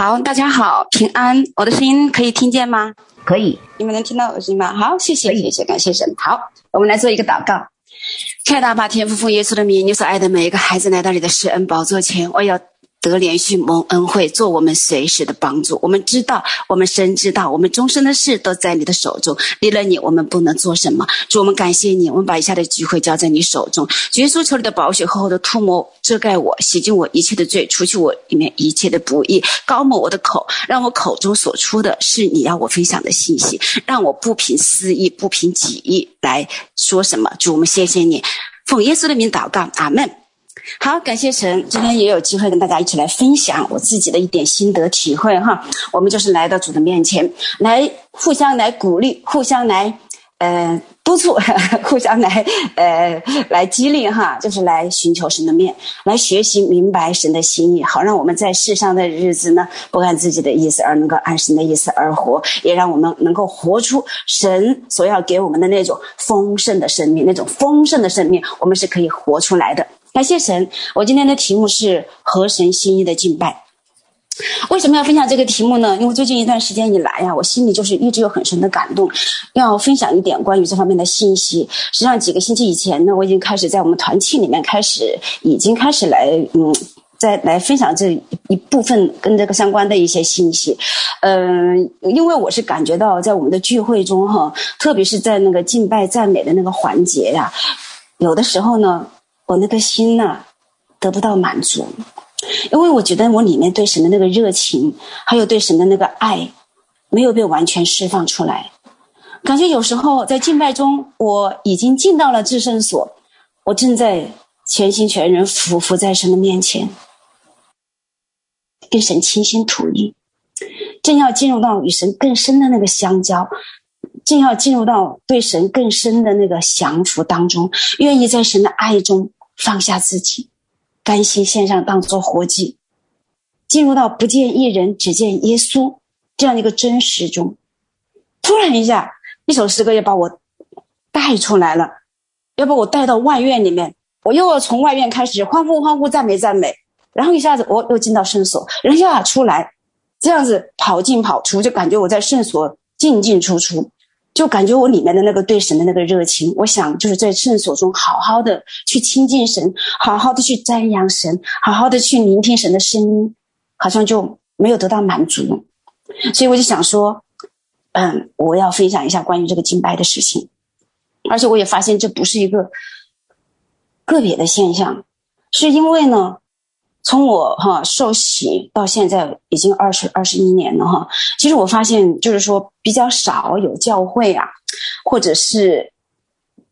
好，大家好，平安。我的声音可以听见吗？可以，你们能听到我的声音吗？好，谢谢，谢谢，感谢神。好，我们来做一个祷告。亲爱的，把，天父奉耶稣的名，你所爱的每一个孩子来到你的施恩宝座前，我要。得连续蒙恩惠，做我们随时的帮助。我们知道，我们深知道，我们终身的事都在你的手中。离了你，我们不能做什么。主，我们感谢你，我们把以下的机会交在你手中。耶稣，求你的宝血厚厚的涂抹遮盖我，洗净我一切的罪，除去我里面一切的不义，高抹我的口，让我口中所出的是你要我分享的信息，让我不凭私意，不凭己意来说什么。主，我们谢谢你，奉耶稣的名祷告，阿门。好，感谢神，今天也有机会跟大家一起来分享我自己的一点心得体会哈。我们就是来到主的面前，来互相来鼓励，互相来呃督促，互相来呃来激励哈，就是来寻求神的面，来学习明白神的心意，好让我们在世上的日子呢，不按自己的意思，而能够按神的意思而活，也让我们能够活出神所要给我们的那种丰盛的生命，那种丰盛的生命，我们是可以活出来的。感谢神，我今天的题目是合神心意的敬拜。为什么要分享这个题目呢？因为最近一段时间以来呀，我心里就是一直有很深的感动，要分享一点关于这方面的信息。实际上，几个星期以前呢，我已经开始在我们团契里面开始，已经开始来，嗯，再来分享这一部分跟这个相关的一些信息。嗯，因为我是感觉到在我们的聚会中哈，特别是在那个敬拜赞美的那个环节呀，有的时候呢。我那个心呐、得不到满足，因为我觉得我里面对神的那个热情，还有对神的那个爱，没有被完全释放出来。感觉有时候在敬拜中，我已经进到了至圣所，我正在全心全人俯伏在神的面前，跟神倾心吐意，正要进入到与神更深的那个相交。正要进入到对神更深的那个降服当中，愿意在神的爱中放下自己，甘心献上当做活祭，进入到不见一人只见耶稣这样一个真实中。突然一下，一首诗歌又把我带出来了，要把我带到外院里面，我又要从外院开始欢呼欢呼赞美赞美，然后一下子我又进到圣所，然后又出来，这样子跑进跑出，就感觉我在圣所进进出出。就感觉我里面的那个对神的那个热情，我想就是在圣所中好好的去亲近神，好好的去瞻仰神，好好的去聆听神的声音，好像就没有得到满足。所以我就想说，嗯，我要分享一下关于这个敬拜的事情，而且我也发现这不是一个个别的现象，是因为呢。从我哈受洗到现在已经二十二十一年了哈，其实我发现就是说比较少有教会啊，或者是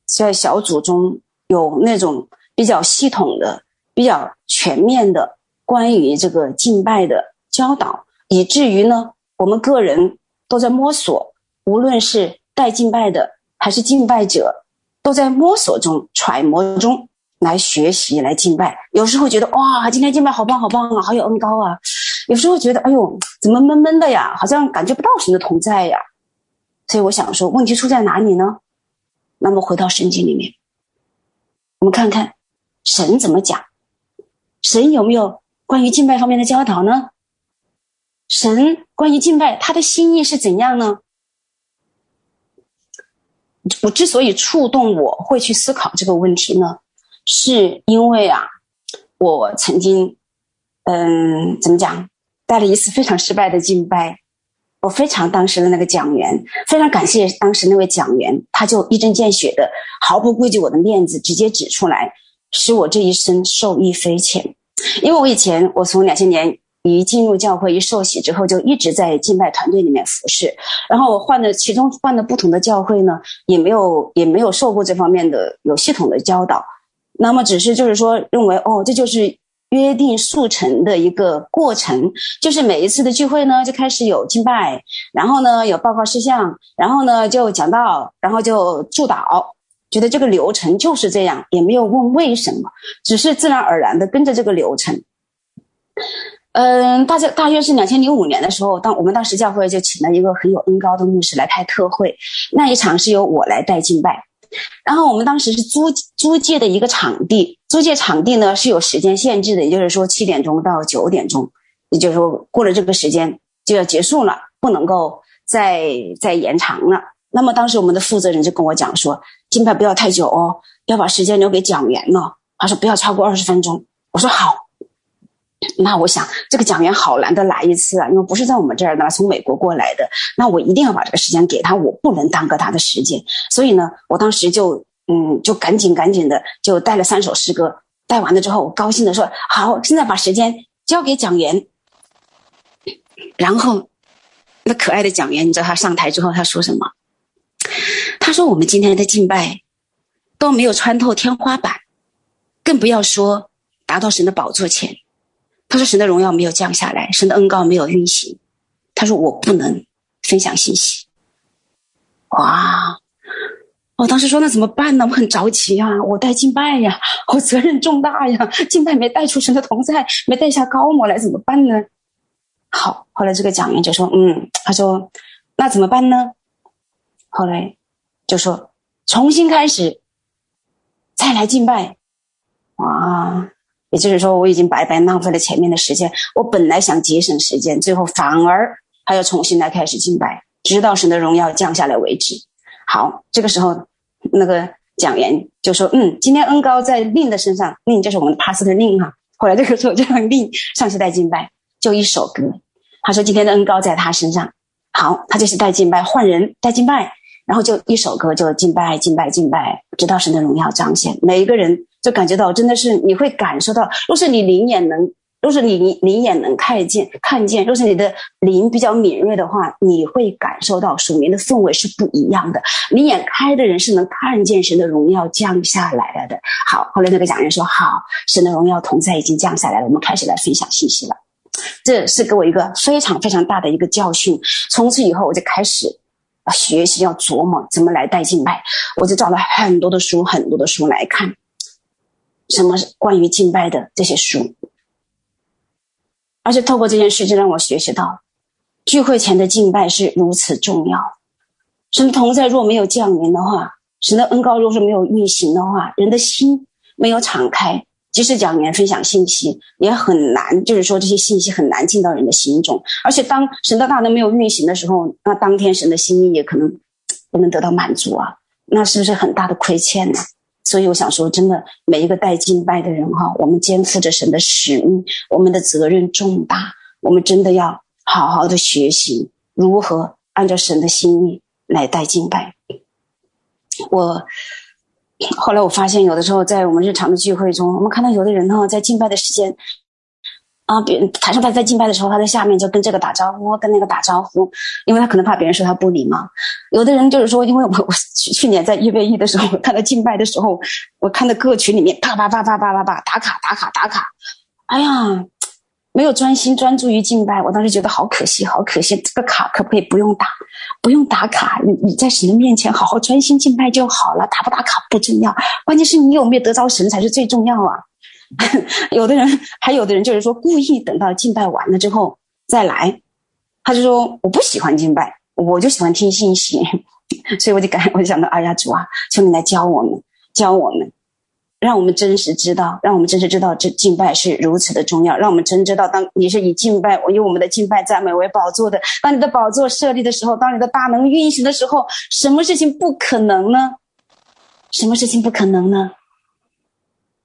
在小组中有那种比较系统的、比较全面的关于这个敬拜的教导，以至于呢，我们个人都在摸索，无论是带敬拜的还是敬拜者，都在摸索中、揣摩中。来学习，来敬拜。有时候觉得哇，今天敬拜好棒，好棒啊，好有恩膏啊。有时候觉得，哎呦，怎么闷闷的呀？好像感觉不到神的同在呀。所以我想说，问题出在哪里呢？那么回到圣经里面，我们看看神怎么讲，神有没有关于敬拜方面的教导呢？神关于敬拜他的心意是怎样呢？我之所以触动我会去思考这个问题呢？是因为啊，我曾经，嗯，怎么讲，带了一次非常失败的敬拜，我非常当时的那个讲员，非常感谢当时那位讲员，他就一针见血的，毫不顾及我的面子，直接指出来，使我这一生受益匪浅。因为我以前，我从两千年一进入教会一受洗之后，就一直在敬拜团队里面服侍，然后我换的其中换的不同的教会呢，也没有也没有受过这方面的有系统的教导。那么只是就是说，认为哦，这就是约定速成的一个过程，就是每一次的聚会呢，就开始有敬拜，然后呢有报告事项，然后呢就讲道，然后就祝祷，觉得这个流程就是这样，也没有问为什么，只是自然而然的跟着这个流程。嗯，大家大约是两千零五年的时候，当我们当时教会就请了一个很有恩膏的牧师来开特会，那一场是由我来带敬拜。然后我们当时是租租借的一个场地，租借场地呢是有时间限制的，也就是说七点钟到九点钟，也就是说过了这个时间就要结束了，不能够再再延长了。那么当时我们的负责人就跟我讲说，金牌不要太久哦，要把时间留给讲员了。他说不要超过二十分钟。我说好。那我想这个讲员好难得来一次啊，因为不是在我们这儿的，从美国过来的。那我一定要把这个时间给他，我不能耽搁他的时间。所以呢，我当时就嗯，就赶紧赶紧的就带了三首诗歌，带完了之后，我高兴的说：“好，现在把时间交给讲员。”然后那可爱的讲员，你知道他上台之后他说什么？他说：“我们今天的敬拜都没有穿透天花板，更不要说达到神的宝座前。”他说：“神的荣耀没有降下来，神的恩膏没有运行。”他说：“我不能分享信息。”哇！我当时说：“那怎么办呢？我很着急啊，我带敬拜呀，我责任重大呀，敬拜没带出神的同在，没带下膏抹来，怎么办呢？”好，后来这个讲员就说：“嗯，他说那怎么办呢？”后来就说：“重新开始，再来敬拜。”哇！也就是说，我已经白白浪费了前面的时间。我本来想节省时间，最后反而还要重新来开始敬拜，直到神的荣耀降下来为止。好，这个时候那个讲员就说：“嗯，今天恩高在令的身上，令就是我们的帕斯特令哈。”后来这个时候就让令上去带敬拜，就一首歌。他说：“今天的恩高在他身上。”好，他就是带敬拜，换人带敬拜，然后就一首歌就敬拜敬拜敬拜，直到神的荣耀彰显。每一个人。就感觉到真的是你会感受到，若是你灵眼能，若是你灵眼能看见看见，若是你的灵比较敏锐的话，你会感受到属灵的氛围是不一样的。灵眼开的人是能看见神的荣耀降下来了的。好，后来那个讲员说：“好，神的荣耀同在已经降下来了，我们开始来分享信息了。”这是给我一个非常非常大的一个教训。从此以后，我就开始啊学习要琢磨怎么来带进来，我就找了很多的书，很多的书来看。什么关于敬拜的这些书，而且透过这件事，就让我学习到，聚会前的敬拜是如此重要。神的同在若没有降临的话，神的恩膏若是没有运行的话，人的心没有敞开，即使讲员分享信息，也很难，就是说这些信息很难进到人的心中。而且当神的大能没有运行的时候，那当天神的心意也可能不能得到满足啊，那是不是很大的亏欠呢？所以我想说，真的，每一个带敬拜的人哈，我们肩负着神的使命，我们的责任重大，我们真的要好好的学习如何按照神的心意来带敬拜。我后来我发现，有的时候在我们日常的聚会中，我们看到有的人哈，在敬拜的时间。啊，别台上他在敬拜的时候，他在下面就跟这个打招呼，跟那个打招呼，因为他可能怕别人说他不礼貌。有的人就是说，因为我我去去年在预备役的时候，看到敬拜的时候，我看到各群里面啪啪啪啪啪啪啪打卡打卡打卡，哎呀，没有专心专注于敬拜，我当时觉得好可惜，好可惜，这个卡可不可以不用打，不用打卡，你你在神的面前好好专心敬拜就好了，打不打卡不重要，关键是你有没有得着神才是最重要啊。有的人，还有的人就是说，故意等到敬拜完了之后再来，他就说我不喜欢敬拜，我就喜欢听信息，所以我就感，我就想到，哎呀主啊，求你来教我们，教我们，让我们真实知道，让我们真实知道这敬拜是如此的重要，让我们真知道，当你是以敬拜，我以我们的敬拜赞美为宝座的，当你的宝座设立的时候，当你的大能运行的时候，什么事情不可能呢？什么事情不可能呢？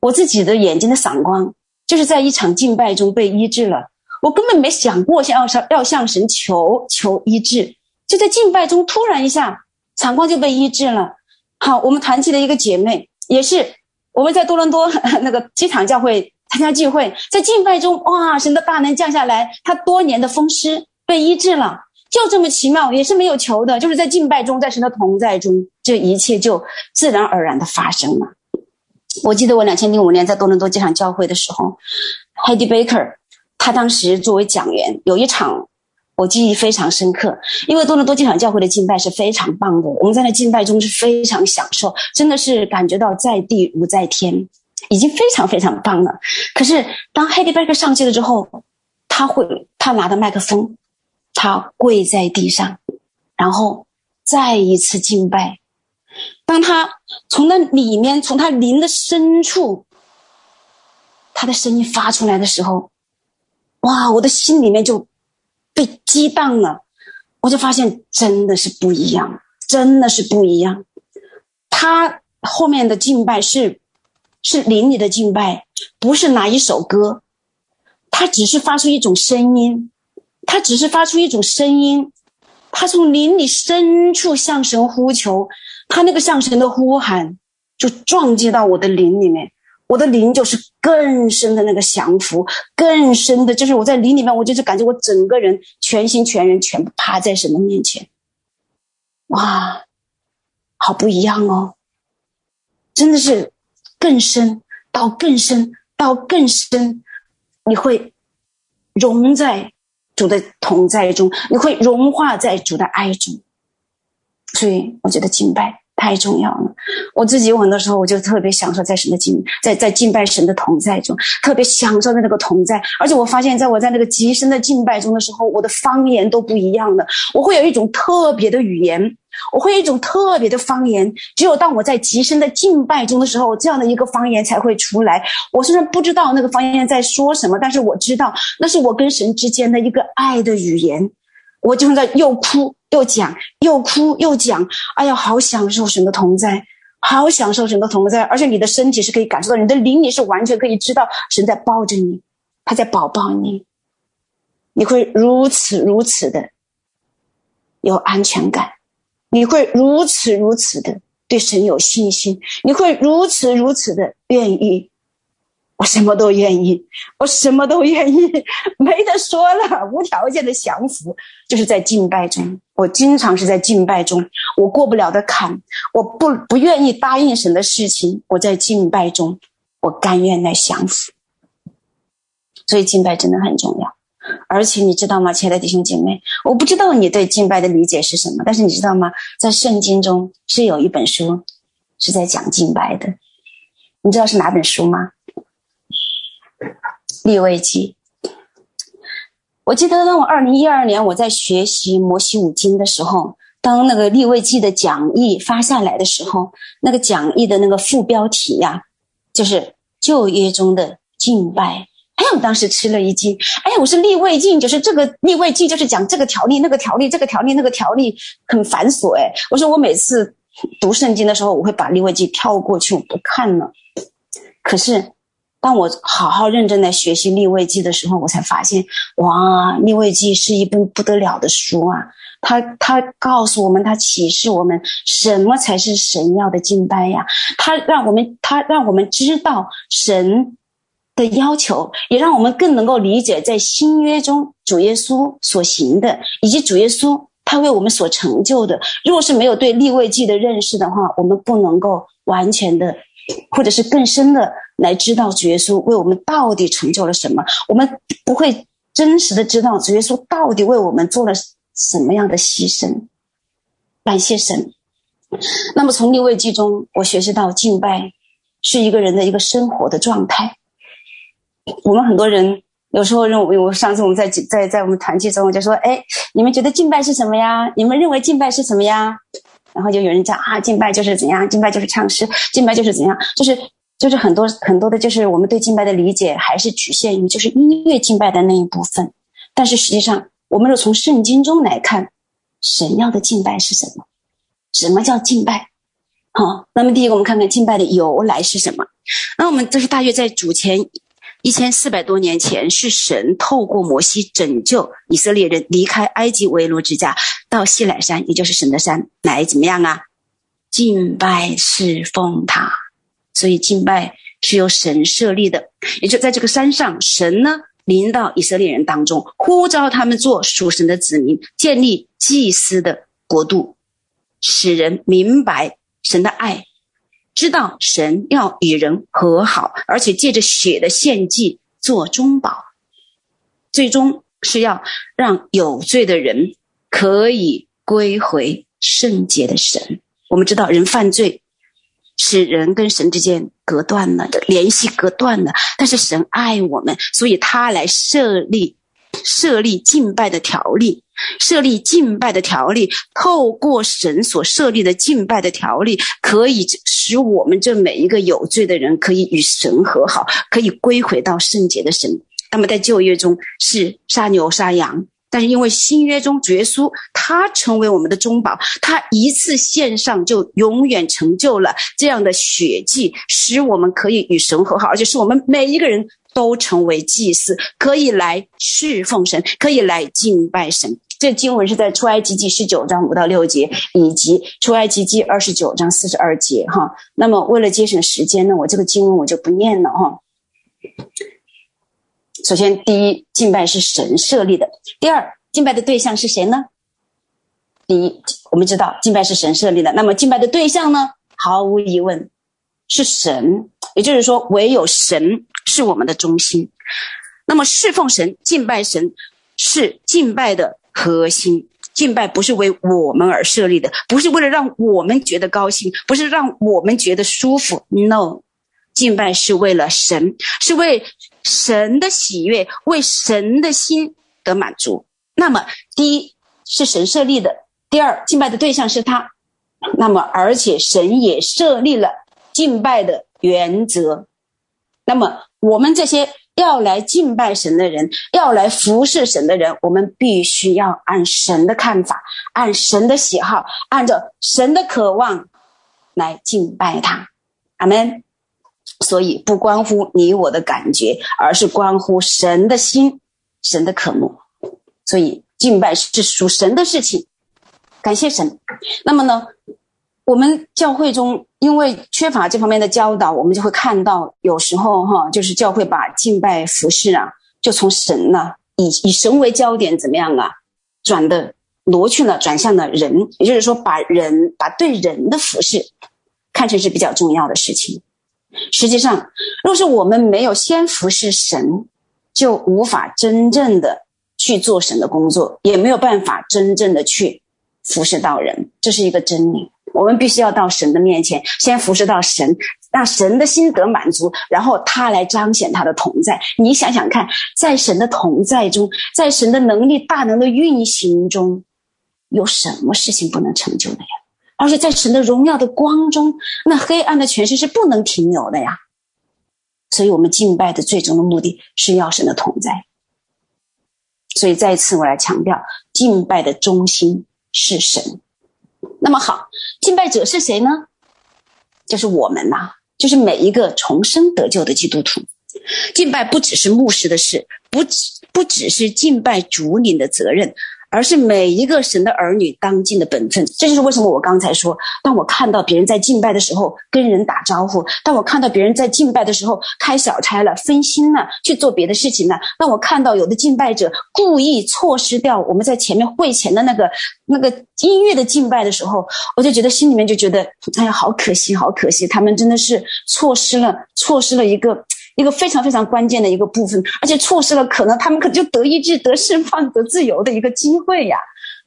我自己的眼睛的散光，就是在一场敬拜中被医治了。我根本没想过想要向要向神求求医治，就在敬拜中突然一下，散光就被医治了。好，我们团契的一个姐妹也是，我们在多伦多 那个机场教会参加聚会，在敬拜中，哇，神的大能降下来，她多年的风湿被医治了，就这么奇妙，也是没有求的，就是在敬拜中，在神的同在中，这一切就自然而然的发生了。我记得我两千零五年在多伦多机场教会的时候，Hedy Baker，他当时作为讲员，有一场我记忆非常深刻，因为多伦多机场教会的敬拜是非常棒的，我们在那敬拜中是非常享受，真的是感觉到在地如在天，已经非常非常棒了。可是当 Heidi Baker 上去了之后，他会他拿着麦克风，他跪在地上，然后再一次敬拜。当他从那里面，从他灵的深处，他的声音发出来的时候，哇，我的心里面就被激荡了，我就发现真的是不一样，真的是不一样。他后面的敬拜是是灵里的敬拜，不是哪一首歌，他只是发出一种声音，他只是发出一种声音，他从灵里深处向神呼求，他那个向神的呼喊就撞击到我的灵里面。我的灵就是更深的那个降服，更深的，就是我在灵里面，我就是感觉我整个人全心全人全部趴在神的面前，哇，好不一样哦，真的是更深到更深到更深，你会融在主的同在中，你会融化在主的爱中，所以我觉得敬拜。太重要了！我自己有很多时候，我就特别享受在神的敬，在在敬拜神的同在中，特别享受在那个同在。而且我发现，在我在那个极深的敬拜中的时候，我的方言都不一样了。我会有一种特别的语言，我会有一种特别的方言。只有当我在极深的敬拜中的时候，这样的一个方言才会出来。我虽然不知道那个方言在说什么，但是我知道那是我跟神之间的一个爱的语言。我就在又哭又讲，又哭又讲，哎呀，好享受神的同在，好享受神的同在，而且你的身体是可以感受到，你的灵你是完全可以知道神在抱着你，他在抱抱你，你会如此如此的有安全感，你会如此如此的对神有信心，你会如此如此的愿意。我什么都愿意，我什么都愿意，没得说了，无条件的降服，就是在敬拜中。我经常是在敬拜中，我过不了的坎，我不不愿意答应神的事情，我在敬拜中，我甘愿来降服。所以敬拜真的很重要。而且你知道吗，亲爱的弟兄姐妹，我不知道你对敬拜的理解是什么，但是你知道吗？在圣经中是有一本书是在讲敬拜的，你知道是哪本书吗？立位记，我记得当我二零一二年我在学习摩西五经的时候，当那个立位记的讲义发下来的时候，那个讲义的那个副标题呀、就是旧约中的敬拜。哎，我当时吃了一惊。哎，我是立位记，就是这个立位记，就是讲这个条例、那个条例、这个条例、那个条例，很繁琐。哎，我说我每次读圣经的时候，我会把立位记跳过去，我不看了。可是。当我好好认真的学习利未记的时候，我才发现，哇，利未记是一部不得了的书啊！他他告诉我们，他启示我们什么才是神要的敬拜呀？他让我们他让我们知道神的要求，也让我们更能够理解在新约中主耶稣所行的，以及主耶稣他为我们所成就的。如果是没有对利未记的认识的话，我们不能够完全的，或者是更深的。来知道主耶稣为我们到底成就了什么，我们不会真实的知道主耶稣到底为我们做了什么样的牺牲。感谢神。那么从利未记中，我学习到敬拜是一个人的一个生活的状态。我们很多人有时候认为，我上次我们在在在我们团契中，我就说：“哎，你们觉得敬拜是什么呀？你们认为敬拜是什么呀？”然后就有人讲啊，敬拜就是怎样，敬拜就是唱诗，敬拜就是怎样，就是。就是很多很多的，就是我们对敬拜的理解还是局限于就是音乐敬拜的那一部分。但是实际上，我们若从圣经中来看，神要的敬拜是什么？什么叫敬拜？好，那么第一个，我们看看敬拜的由来是什么？那我们这是大约在主前一千四百多年前，是神透过摩西拯救以色列人离开埃及为奴之家，到西乃山，也就是神的山，来怎么样啊？敬拜侍奉他。所以敬拜是由神设立的，也就在这个山上，神呢临到以色列人当中，呼召他们做属神的子民，建立祭司的国度，使人明白神的爱，知道神要与人和好，而且借着血的献祭做中保，最终是要让有罪的人可以归回圣洁的神。我们知道人犯罪。是人跟神之间隔断了的联系，隔断了。但是神爱我们，所以他来设立设立敬拜的条例，设立敬拜的条例。透过神所设立的敬拜的条例，可以使我们这每一个有罪的人可以与神和好，可以归回到圣洁的神。那么在旧约中是杀牛杀羊。但是因为新约中主耶稣他成为我们的中保，他一次献上就永远成就了这样的血祭，使我们可以与神和好，而且是我们每一个人都成为祭司，可以来侍奉神，可以来敬拜神。这经文是在出埃及记十九章五到六节，以及出埃及记二十九章四十二节。哈，那么为了节省时间呢，我这个经文我就不念了。哈。首先，第一，敬拜是神设立的；第二，敬拜的对象是谁呢？第一，我们知道敬拜是神设立的，那么敬拜的对象呢？毫无疑问是神，也就是说，唯有神是我们的中心。那么侍奉神、敬拜神是敬拜的核心。敬拜不是为我们而设立的，不是为了让我们觉得高兴，不是让我们觉得舒服。No，敬拜是为了神，是为。神的喜悦，为神的心得满足。那么，第一是神设立的；第二，敬拜的对象是他。那么，而且神也设立了敬拜的原则。那么，我们这些要来敬拜神的人，要来服侍神的人，我们必须要按神的看法，按神的喜好，按照神的渴望来敬拜他。阿门。所以不关乎你我的感觉，而是关乎神的心、神的渴慕。所以敬拜是属神的事情，感谢神。那么呢，我们教会中因为缺乏这方面的教导，我们就会看到有时候哈，就是教会把敬拜服饰啊，就从神呐、以以神为焦点，怎么样啊，转的挪去了，转向了人，也就是说，把人把对人的服饰看成是比较重要的事情。实际上，若是我们没有先服侍神，就无法真正的去做神的工作，也没有办法真正的去服侍到人。这是一个真理。我们必须要到神的面前，先服侍到神，让神的心得满足，然后他来彰显他的同在。你想想看，在神的同在中，在神的能力大能的运行中，有什么事情不能成就的呀？而且在神的荣耀的光中，那黑暗的权势是不能停留的呀。所以，我们敬拜的最终的目的是要神的同在。所以，再一次我来强调，敬拜的中心是神。那么好，敬拜者是谁呢？就是我们呐，就是每一个重生得救的基督徒。敬拜不只是牧师的事，不只不只是敬拜主领的责任。而是每一个神的儿女当尽的本分，这就是为什么我刚才说，当我看到别人在敬拜的时候跟人打招呼，当我看到别人在敬拜的时候开小差了、分心了去做别的事情了，当我看到有的敬拜者故意错失掉我们在前面会前的那个那个音乐的敬拜的时候，我就觉得心里面就觉得，哎呀，好可惜，好可惜，他们真的是错失了，错失了一个。一个非常非常关键的一个部分，而且错失了可能他们可就得医治、得释放、得自由的一个机会呀！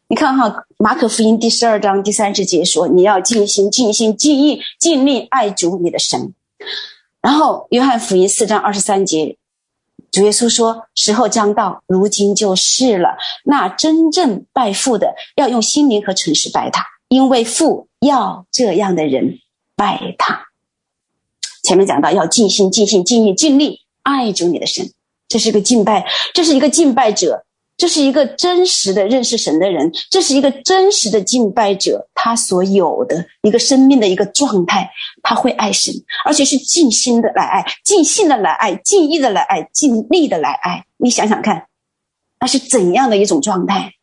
你看哈，《马可福音》第十二章第三十节说：“你要尽心、尽心、尽意、尽力爱主你的神。”然后，《约翰福音》四章二十三节，主耶稣说：“时候将到，如今就是了。那真正拜父的，要用心灵和诚实拜他，因为父要这样的人拜他。”前面讲到要尽心、尽心、尽意、尽力爱主你的神，这是一个敬拜，这是一个敬拜者，这是一个真实的认识神的人，这是一个真实的敬拜者，他所有的一个生命的一个状态，他会爱神，而且是尽心的来爱，尽心的来爱，尽意的来爱，尽力的来爱。你想想看，那是怎样的一种状态？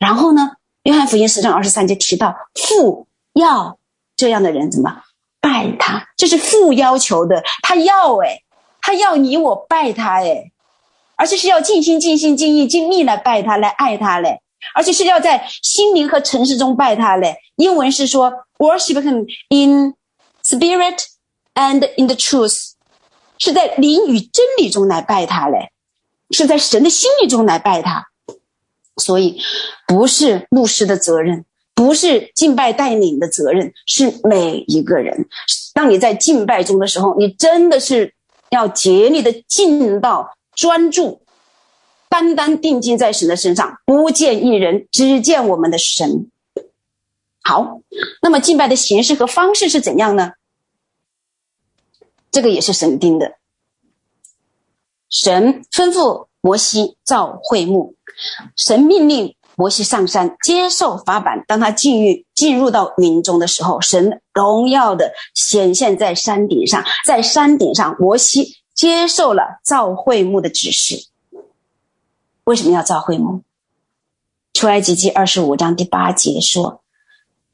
然后呢，约翰福音十章二十三节提到，父要这样的人怎么？拜他，这是父要求的。他要诶，他要你我拜他诶，而且是要尽心尽心尽意尽力来拜他，来爱他嘞，而且是要在心灵和诚实中拜他嘞。英文是说 worship him in spirit and in the truth，是在灵与真理中来拜他嘞，是在神的心意中来拜他。所以不是牧师的责任。不是敬拜带领的责任，是每一个人。当你在敬拜中的时候，你真的是要竭力的进到专注，单单定睛在神的身上，不见一人，只见我们的神。好，那么敬拜的形式和方式是怎样呢？这个也是神定的。神吩咐摩西造会幕，神命令摩西上山接受法版。当他进入进入到云中的时候，神荣耀的显现在山顶上，在山顶上，摩西接受了造会幕的指示。为什么要造会幕？出埃及记二十五章第八节说：“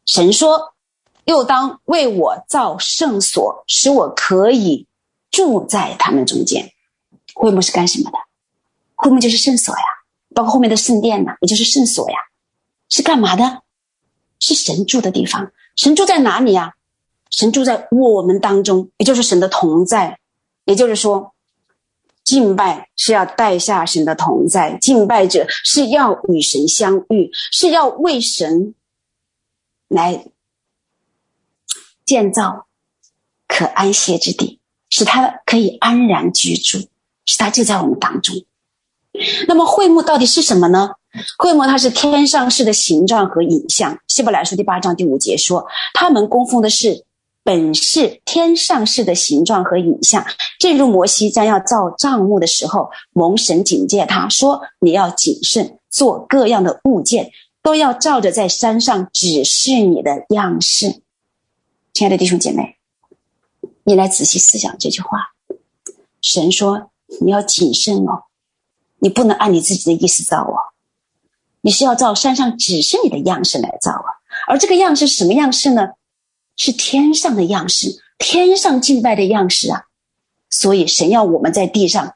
神说，又当为我造圣所，使我可以住在他们中间。”会幕是干什么的？会幕就是圣所呀，包括后面的圣殿呐，也就是圣所呀，是干嘛的？是神住的地方。神住在哪里呀？神住在我们当中，也就是神的同在。也就是说，敬拜是要带下神的同在，敬拜者是要与神相遇，是要为神来建造可安歇之地，使他可以安然居住。使他就在我们当中。那么会幕到底是什么呢？会幕它是天上式的形状和影像。希伯来书第八章第五节说，他们供奉的是本是天上式的形状和影像。正如摩西将要造帐幕的时候，蒙神警戒他说：“你要谨慎，做各样的物件，都要照着在山上指示你的样式。”亲爱的弟兄姐妹，你来仔细思想这句话。神说。你要谨慎哦，你不能按你自己的意思造哦，你是要照山上指示你的样式来造啊。而这个样式什么样式呢？是天上的样式，天上敬拜的样式啊。所以神要我们在地上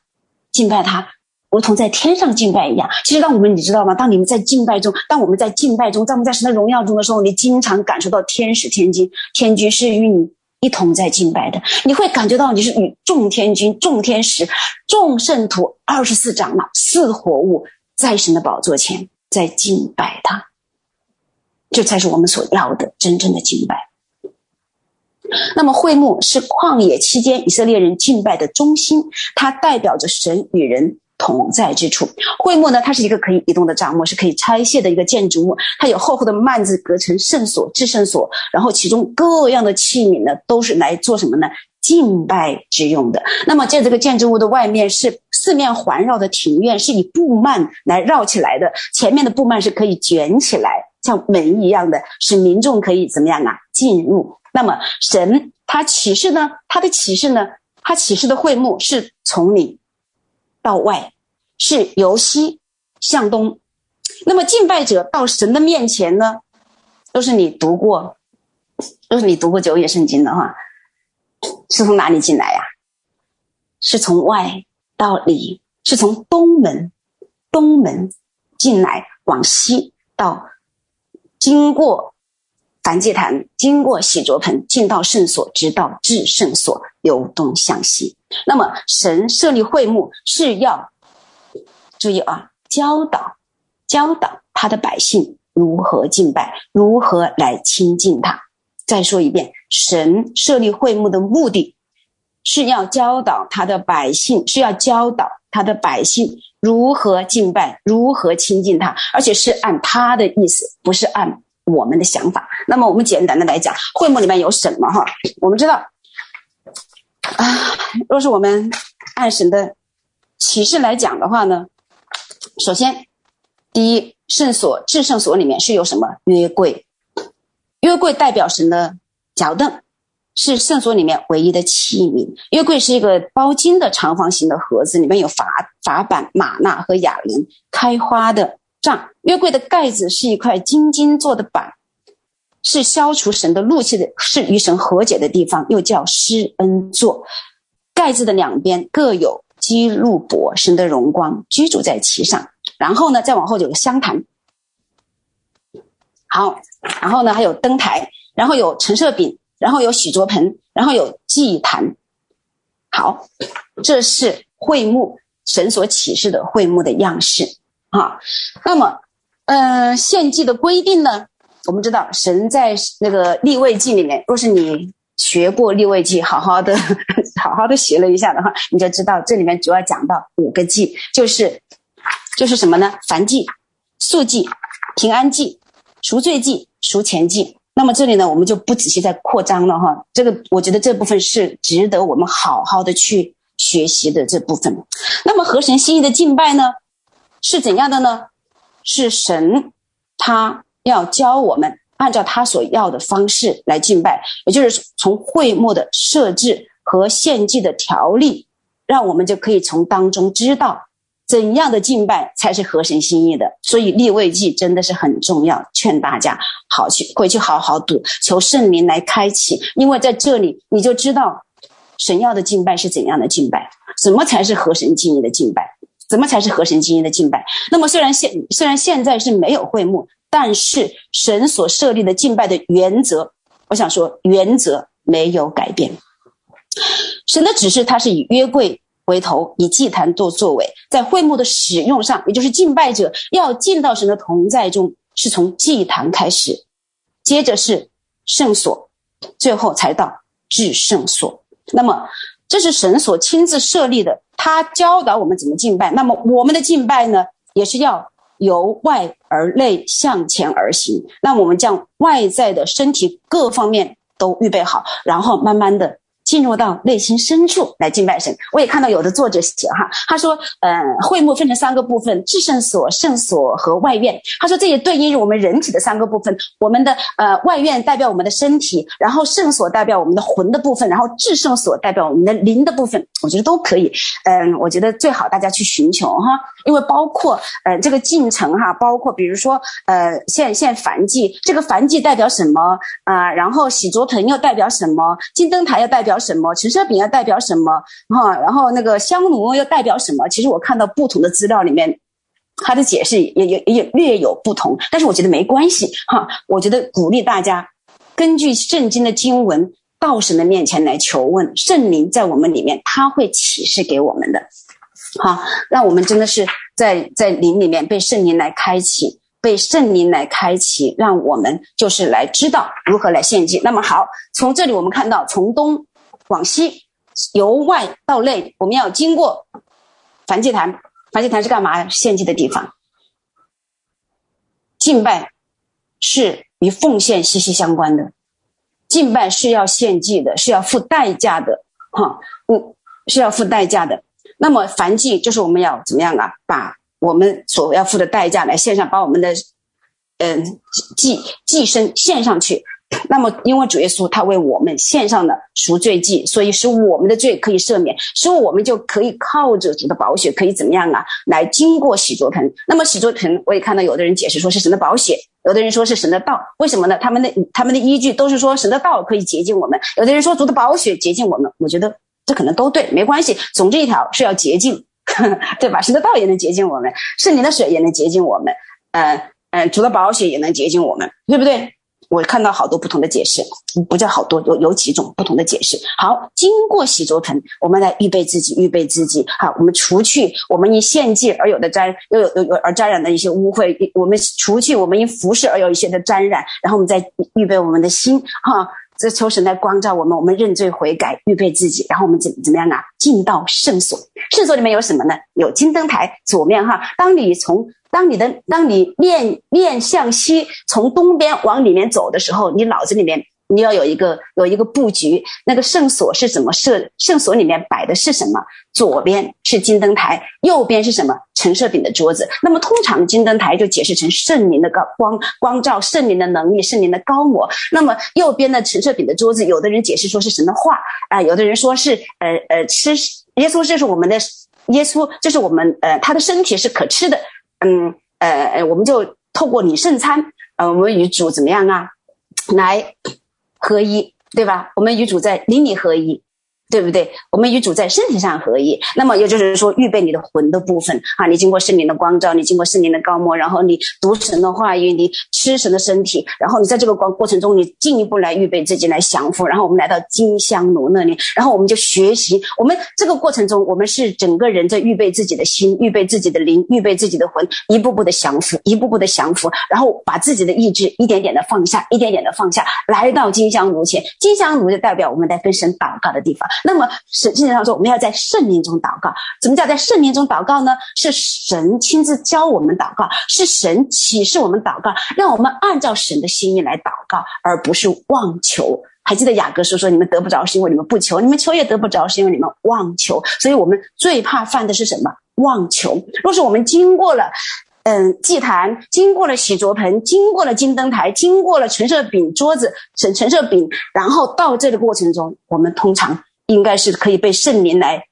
敬拜他，如同在天上敬拜一样。其实当我们你知道吗？当你们在敬拜中，当我们在敬拜中，在我们在神的荣耀中的时候，你经常感受到天使天君，天君是与你。一同在敬拜的，你会感觉到你是与众天君、众天使、众圣徒、二十四长老、四活物在神的宝座前在敬拜他，这才是我们所要的真正的敬拜。那么会幕是旷野期间以色列人敬拜的中心，它代表着神与人。同在之处，会幕呢，它是一个可以移动的帐幕，是可以拆卸的一个建筑物。它有厚厚的幔子隔成圣所、至圣所，然后其中各样的器皿呢，都是来做什么呢？敬拜之用的。那么在这个建筑物的外面是四面环绕的庭院，是以布幔来绕起来的。前面的布幔是可以卷起来，像门一样的，使民众可以怎么样啊？进入。那么神他启示呢？他的启示呢？他启示的会幕是从你。到外是由西向东，那么敬拜者到神的面前呢，都是你读过，都是你读过九野圣经的话，是从哪里进来呀？是从外到里，是从东门，东门进来，往西到，经过。燔祭坛经过洗濯盆，进到圣所，直到至圣所，由东向西。那么，神设立会幕是要注意啊，教导教导他的百姓如何敬拜，如何来亲近他。再说一遍，神设立会幕的目的是要教导他的百姓，是要教导他的百姓如何敬拜，如何亲近他，而且是按他的意思，不是按。我们的想法，那么我们简单的来讲，会幕里面有什么哈？我们知道，啊，若是我们按神的启示来讲的话呢，首先，第一，圣所至圣所里面是有什么约柜？约柜代表神的脚凳，是圣所里面唯一的器皿。约柜是一个包金的长方形的盒子，里面有法法版、玛纳和亚伦开花的。杖，约柜的盖子是一块金金做的板，是消除神的怒气的，是与神和解的地方，又叫施恩座。盖子的两边各有基路伯，神的荣光居住在其上。然后呢，再往后有个香坛，好，然后呢还有灯台，然后有陈设饼，然后有洗濯盆，然后有祭坛。好，这是会幕，神所启示的会幕的样式。啊，那么，呃，献祭的规定呢？我们知道，神在那个立位记里面，若是你学过立位记，好好的、好好的学了一下的话，你就知道这里面主要讲到五个祭，就是就是什么呢？凡祭、素祭、平安祭、赎罪祭、赎愆祭。那么这里呢，我们就不仔细再扩张了哈。这个我觉得这部分是值得我们好好的去学习的这部分。那么合神心意的敬拜呢，是怎样的呢？是神他要教我们按照他所要的方式来敬拜，也就是从会幕的设置和献祭的条例，让我们就可以从当中知道。怎样的敬拜才是合神心意的？所以立位记真的是很重要，劝大家好去回去好好读，求圣灵来开启。因为在这里你就知道神要的敬拜是怎样的敬拜，什么才是合神心意的敬拜，怎么才是合神心意的敬拜。那么虽然现虽然现在是没有会幕，但是神所设立的敬拜的原则，我想说原则没有改变。神的指示，他是以约柜。为头以祭坛做作为，在会幕的使用上，也就是敬拜者要进到神的同在中，是从祭坛开始，接着是圣所，最后才到至圣所。那么这是神所亲自设立的，他教导我们怎么敬拜。那么我们的敬拜呢，也是要由外而内向前而行。那我们将外在的身体各方面都预备好，然后慢慢的。进入到内心深处来敬拜神。我也看到有的作者写哈，他说，嗯，会幕分成三个部分：至圣所、圣所和外院。他说这也对应于我们人体的三个部分。我们的呃外院代表我们的身体，然后圣所代表我们的魂的部分，然后至圣所代表我们的灵的部分。我觉得都可以。嗯，我觉得最好大家去寻求哈，因为包括呃这个进程哈，包括比如说呃现现燔祭，这个燔祭代表什么啊、然后洗濯盆又代表什么？金灯台又代表什么？陈设饼要代表什么？哈，然后那个香炉又代表什么？其实我看到不同的资料里面，它的解释也也也略有不同，但是我觉得没关系哈。我觉得鼓励大家根据圣经的经文到神的面前来求问，圣灵在我们里面他会启示给我们的，好，让我们真的是在在灵里面被圣灵来开启，被圣灵来开启，让我们就是来知道如何来献祭。那么好，从这里我们看到从东。往西，由外到内，我们要经过梵祭坛。梵祭坛是干嘛？献祭的地方。敬拜是与奉献息息相关的，敬拜是要献祭的，是要付代价的，哈，嗯，是要付代价的。那么梵祭就是我们要怎么样啊？把我们所要付的代价来献上，把我们的嗯祭祭牲献上去。那么，因为主耶稣他为我们献上了赎罪祭，所以使我们的罪可以赦免，使我们就可以靠着主的宝血，可以怎么样啊？来经过洗濯盆。那么洗濯盆，我也看到有的人解释说是神的宝血，有的人说是神的道。为什么呢？他们的他们的依据都是说神的道可以洁净我们，有的人说主的宝血洁净我们。我觉得这可能都对，没关系。总之一条是要洁净，对吧？神的道也能洁净我们，圣灵的水也能洁净我们，呃呃，主的宝血也能洁净我们，对不对？我看到好多不同的解释，不叫好多，有有几种不同的解释。好，经过洗濯盆，我们来预备自己，预备自己。好，我们除去我们因献祭而有的沾，又有有有而沾染的一些污秽，我们除去我们因服饰而有一些的沾染，然后我们再预备我们的心，哈，这求神来光照我们，我们认罪悔改，预备自己，然后我们怎怎么样呢？进到圣所，圣所里面有什么呢？有金灯台，左面哈。当你从当你的当你面面向西，从东边往里面走的时候，你脑子里面你要有一个有一个布局。那个圣所是怎么设？圣所里面摆的是什么？左边是金灯台，右边是什么？陈设饼的桌子。那么通常金灯台就解释成圣灵的高光光照，圣灵的能力，圣灵的膏抹。那么右边的陈设饼的桌子，有的人解释说是神的话啊、有的人说是呃呃吃耶稣就是我们的耶稣，就是我们呃他的身体是可吃的。嗯，呃，我们就透过领圣餐，呃，我们与主怎么样啊？来合一，对吧？我们与主在邻里合一。对不对？我们与主在身体上合一，那么也就是说，预备你的魂的部分啊，你经过圣灵的光照，你经过圣灵的膏抹，然后你读神的话语，你吃神的身体，然后你在这个过过程中，你进一步来预备自己来降服，然后我们来到金香炉那里，然后我们就学习。我们这个过程中，我们是整个人在预备自己的心，预备自己的灵，预备自己的魂，一步步的降服，一步步的降服，然后把自己的意志一点点的放下，一点点的放下，来到金香炉前。金香炉就代表我们在跟神祷告的地方。那么，圣经上说，我们要在圣灵中祷告。怎么叫在圣灵中祷告呢？是神亲自教我们祷告，是神启示我们祷告，让我们按照神的心意来祷告，而不是妄求。还记得雅各书说：“你们得不着，是因为你们不求；你们求也得不着，是因为你们妄求。”所以，我们最怕犯的是什么？妄求。若是我们经过了，嗯，祭坛，经过了洗濯盆，经过了金灯台，经过了陈设饼桌子、陈陈设饼，然后到这个过程中，我们通常应该是可以被圣灵来，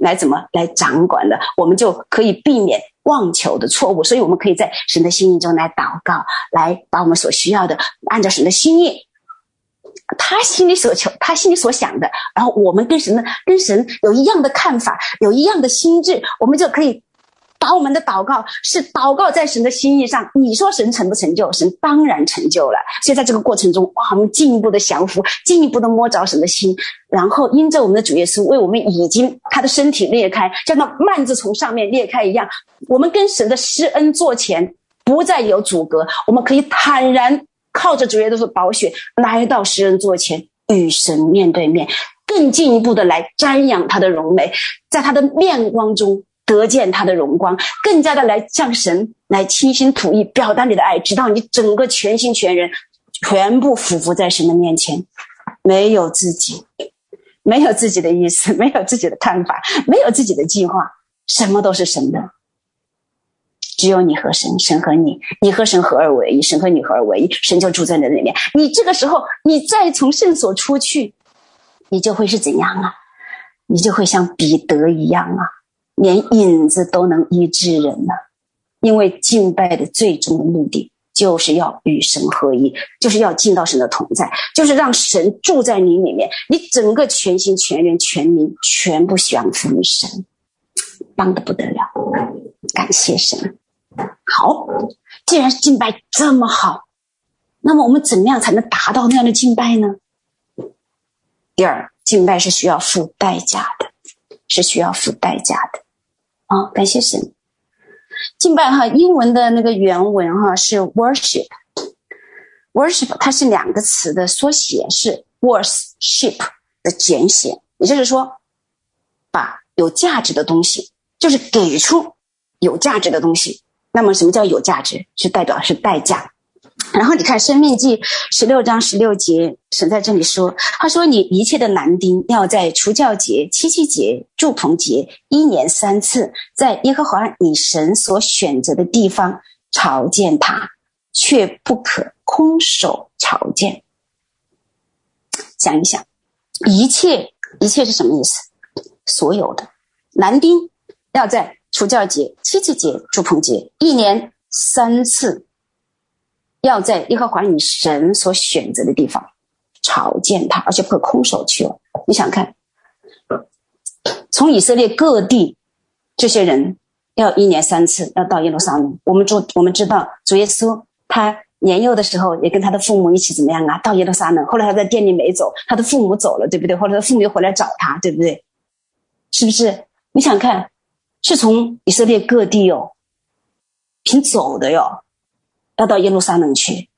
来怎么来掌管的，我们就可以避免妄求的错误。所以，我们可以在神的心意中来祷告，来把我们所需要的按照神的心意。他心里所求，他心里所想的，然后我们跟神的跟神有一样的看法，有一样的心智，我们就可以把我们的祷告是祷告在神的心意上。你说神成不成就？神当然成就了。所以在这个过程中，哇，我们进一步的降服，进一步的摸着神的心，然后因着我们的主耶稣为我们已经他的身体裂开，像那幔子从上面裂开一样，我们跟神的施恩座前不再有阻隔，我们可以坦然。靠着主耶稣的宝血来到施恩座前，与神面对面，更进一步的来瞻仰他的荣美，在他的面光中得见他的荣光，更加的来向神来倾心吐意，表达你的爱，直到你整个全心全人全部俯伏在神的面前，没有自己，没有自己的意思，没有自己的看法，没有自己的计划，什么都是神的。只有你和神，神和你，你和神合而为一，神和你合而为一，神就住在你里面。你这个时候，你再从圣所出去，你就会是怎样啊？你就会像彼得一样啊，连影子都能医治人呢、因为敬拜的最终的目的，就是要与神合一，就是要进到神的同在，就是让神住在你里面，你整个全心全人全灵全部降服于神，棒的不得了，感谢神。好，既然敬拜这么好，那么我们怎么样才能达到那样的敬拜呢？第二，敬拜是需要付代价的，是需要付代价的。啊、哦，感谢神。敬拜哈，英文的那个原文哈是 worship，worship 它是两个词的缩写，是 worship 的简写，也就是说，把有价值的东西，就是给出有价值的东西。那么，什么叫有价值？是代表是代价。然后你看《生命记》十六章十六节，神在这里说：“他说，你一切的男丁要在除酵节、七七节、住棚节一年三次，在耶和华你神所选择的地方朝见他，却不可空手朝见。”想一想，一切一切是什么意思？所有的男丁要在。除酵节、七七节、住棚节，一年三次，要在耶和华你神所选择的地方朝见他，而且不可空手去哦。你想看，从以色列各地这些人要一年三次要到耶路撒冷。我们主我们知道主耶稣他年幼的时候也跟他的父母一起怎么样啊？到耶路撒冷。后来他在店里没走，他的父母走了，对不对？后来他父母又回来找他，对不对？是不是？你想看？是从以色列各地哦，凭走的哟，要到耶路撒冷去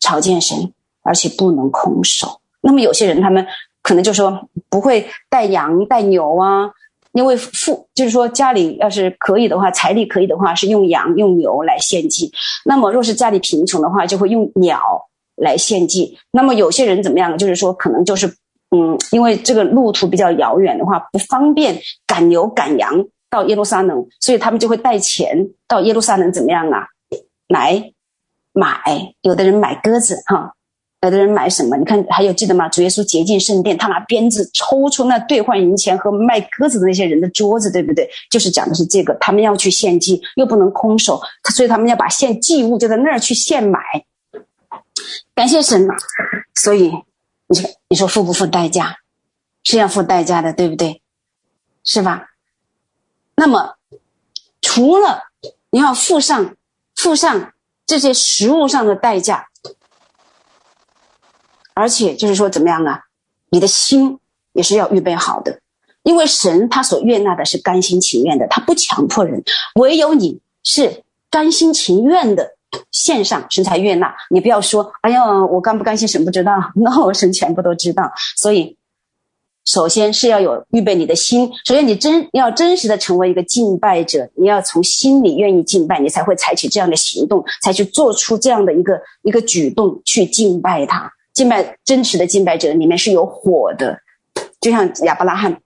朝见神，而且不能空手。那么有些人他们可能就说不会带羊带牛啊，因为富就是说家里要是可以的话，财力可以的话，是用羊用牛来献祭。那么若是家里贫穷的话，就会用鸟来献祭。那么有些人怎么样？就是说可能就是嗯，因为这个路途比较遥远的话，不方便赶牛赶羊。到耶路撒冷，所以他们就会带钱到耶路撒冷，怎么样啊？来买，有的人买鸽子哈，有的人买什么？你看，还有记得吗？主耶稣洁净圣殿，他拿鞭子抽出那兑换银钱和卖鸽子的那些人的桌子，对不对？就是讲的是这个，他们要去献祭，又不能空手，所以他们要把献祭物就在那儿去献买。感谢神啊！所以你说，你说付不付代价？是要付代价的，对不对？是吧？那么，除了你要付上付上这些食物上的代价，而且就是说怎么样啊？你的心也是要预备好的，因为神他所悦纳的是甘心情愿的，他不强迫人，唯有你是甘心情愿的献上，神才悦纳。你不要说，哎呀，我甘不甘心，神不知道，那我神全部都知道，所以。首先是要有预备你的心，首先你真要真实的成为一个敬拜者，你要从心里愿意敬拜，你才会采取这样的行动，才去做出这样的一个一个举动去敬拜他。敬拜真实的敬拜者里面是有火的，就像亚伯拉罕。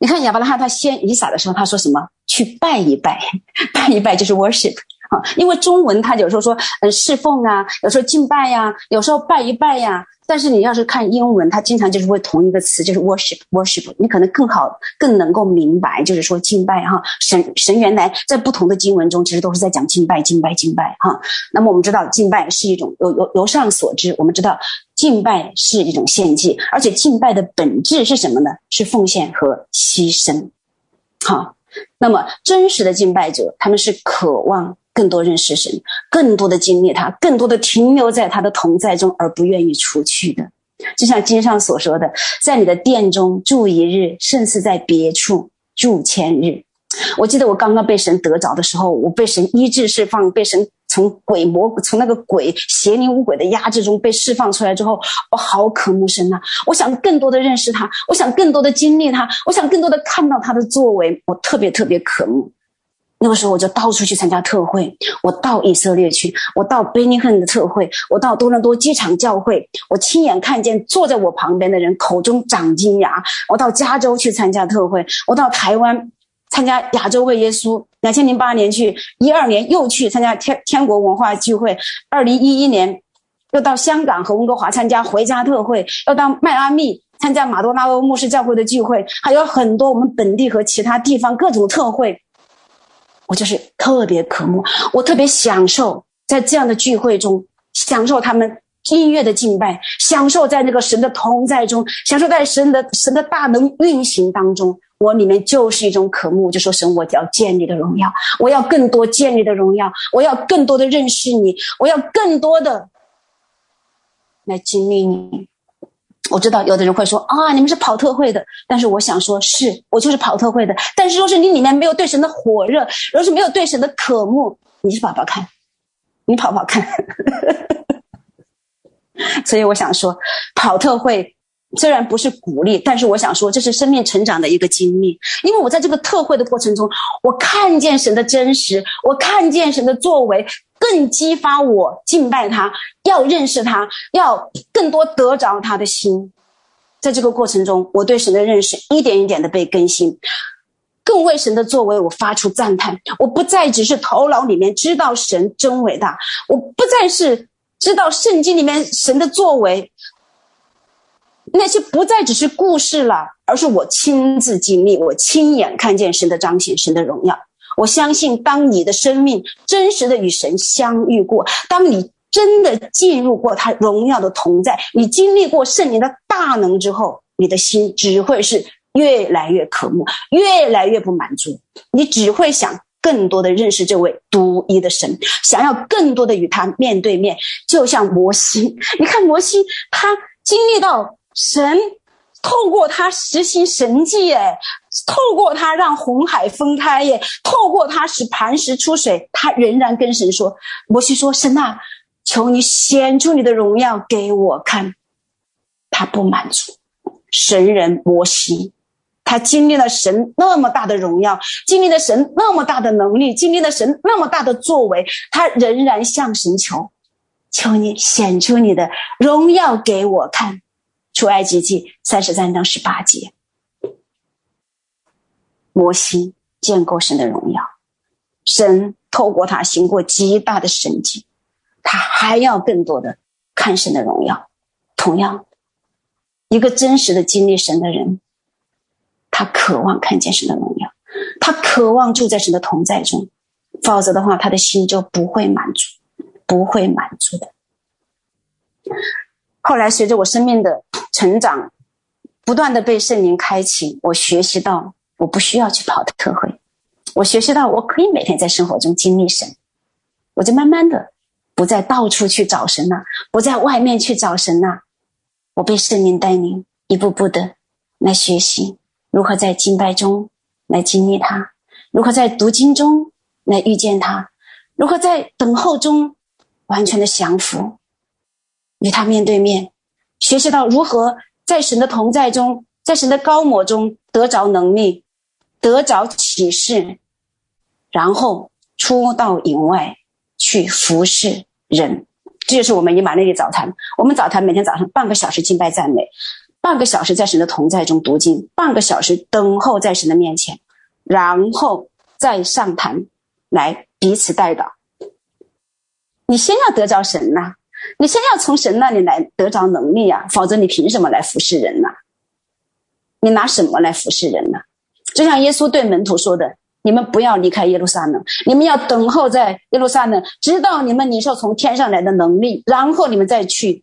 你看亚伯拉罕他先以撒的时候，他说什么？去拜一拜，拜一拜就是 worship 啊。因为中文他有时候说嗯侍奉啊，有时候敬拜呀，有时候拜一拜呀。但是你要是看英文，它经常就是会同一个词，就是 worship worship，你可能更好更能够明白，就是说敬拜哈。神神原来在不同的经文中，其实都是在讲敬拜敬拜敬拜哈。那么我们知道敬拜是一种由由由上所知，我们知道敬拜是一种献祭，而且敬拜的本质是什么呢？是奉献和牺牲。好，那么真实的敬拜者，他们是渴望。更多认识神，更多的经历他，更多的停留在他的同在中，而不愿意出去的。就像经上所说的，在你的殿中住一日，胜似在别处住千日。我记得我刚刚被神得着的时候，我被神医治释放，被神从鬼魔从那个鬼邪灵污鬼的压制中被释放出来之后，我好渴慕神呐！我想更多的认识他，我想更多的经历他，我想更多的看到他的作为，我特别特别渴慕。那个时候我就到处去参加特会，我到以色列去，我到贝尼汉的特会，我到多伦多机场教会，我亲眼看见坐在我旁边的人口中长金牙。我到加州去参加特会，我到台湾参加亚洲为耶稣。两千零八年去，一二年又去参加天天国文化聚会，二零一一年又到香港和温哥华参加回家特会，又到迈阿密参加马多拉欧牧师教会的聚会，还有很多我们本地和其他地方各种特会。我就是特别渴慕，我特别享受在这样的聚会中，享受他们音乐的敬拜，享受在那个神的同在中，享受在神的神的大能运行当中。我里面就是一种渴慕，就说神，我要见你的荣耀，我要更多见你的荣耀，我要更多的认识你，我要更多的来经历你。我知道有的人会说啊，你们是跑特会的，但是我想说，是我就是跑特会的。但是若是你里面没有对神的火热，若是没有对神的渴慕，你去跑跑看，你跑跑看。所以我想说，跑特会虽然不是鼓励，但是我想说，这是生命成长的一个经历。因为我在这个特会的过程中，我看见神的真实，我看见神的作为。更激发我敬拜他，要认识他，要更多得着他的心。在这个过程中，我对神的认识一点一点的被更新，更为神的作为我发出赞叹。我不再只是头脑里面知道神真伟大，我不再是知道圣经里面神的作为，那些不再只是故事了，而是我亲自经历，我亲眼看见神的彰显，神的荣耀。我相信，当你的生命真实的与神相遇过，当你真的进入过他荣耀的同在，你经历过圣灵的大能之后，你的心只会是越来越渴慕，越来越不满足。你只会想更多的认识这位独一的神，想要更多的与他面对面。就像摩西，你看摩西，他经历到神。透过他实行神迹，哎，透过他让红海分开，耶，透过他使磐石出水，他仍然跟神说：“摩西说，神啊，求你显出你的荣耀给我看。”他不满足，神人摩西，他经历了神那么大的荣耀，经历了神那么大的能力，经历了神那么大的作为，他仍然向神求：“求你显出你的荣耀给我看。”出埃及记三十三章十八节，摩西见过神的荣耀，神透过他行过极大的神迹，他还要更多的看神的荣耀。同样，一个真实的经历神的人，他渴望看见神的荣耀，他渴望住在神的同在中，否则的话，他的心就不会满足，不会满足的。后来，随着我生命的成长，不断的被圣灵开启，我学习到我不需要去跑特会，我学习到我可以每天在生活中经历神，我就慢慢的不再到处去找神了、不在外面去找神了、我被圣灵带领，一步步的来学习如何在敬拜中来经历他，如何在读经中来遇见他，如何在等候中完全的降服。与他面对面，学习到如何在神的同在中，在神的膏抹中得着能力，得着启示，然后出到营外去服侍人，这就是我们以马内利早坛。我们早坛每天早上半个小时敬拜赞美，半个小时在神的同在中读经，半个小时等候在神的面前，然后再上坛来彼此代祷。你先要得着神呐、你先要从神那里来得着能力啊，否则你凭什么来服侍人呢、你拿什么来服侍人呢、就像耶稣对门徒说的。你们不要离开耶路撒冷，你们要等候在耶路撒冷，直到你们领受从天上来的能力，然后你们再去，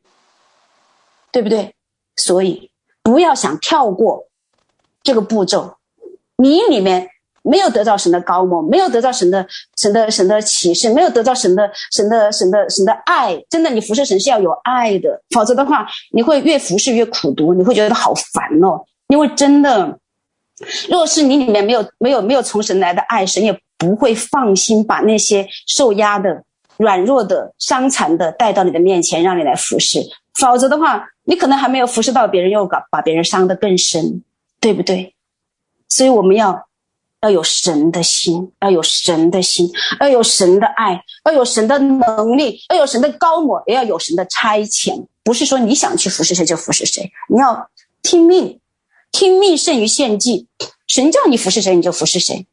对不对？所以不要想跳过这个步骤。你里面没有得到神的膏抹，没有得到神的神的神的启示，没有得到神的神的神的神的爱。真的，你服侍神是要有爱的，否则的话，你会越服侍越苦毒，你会觉得好烦哦，因为真的。若是你里面没有没有没有从神来的爱，神也不会放心把那些受压的、软弱的、伤残的带到你的面前，让你来服侍。否则的话，你可能还没有服侍到别人，又搞把别人伤得更深，对不对？所以我们要要有神的心，要有神的心，要有神的爱，要有神的能力，要有神的高抹，也要有神的差遣。不是说你想去服侍谁就服侍谁，你要听命。听命胜于献祭，神叫你服侍谁，你就服侍谁，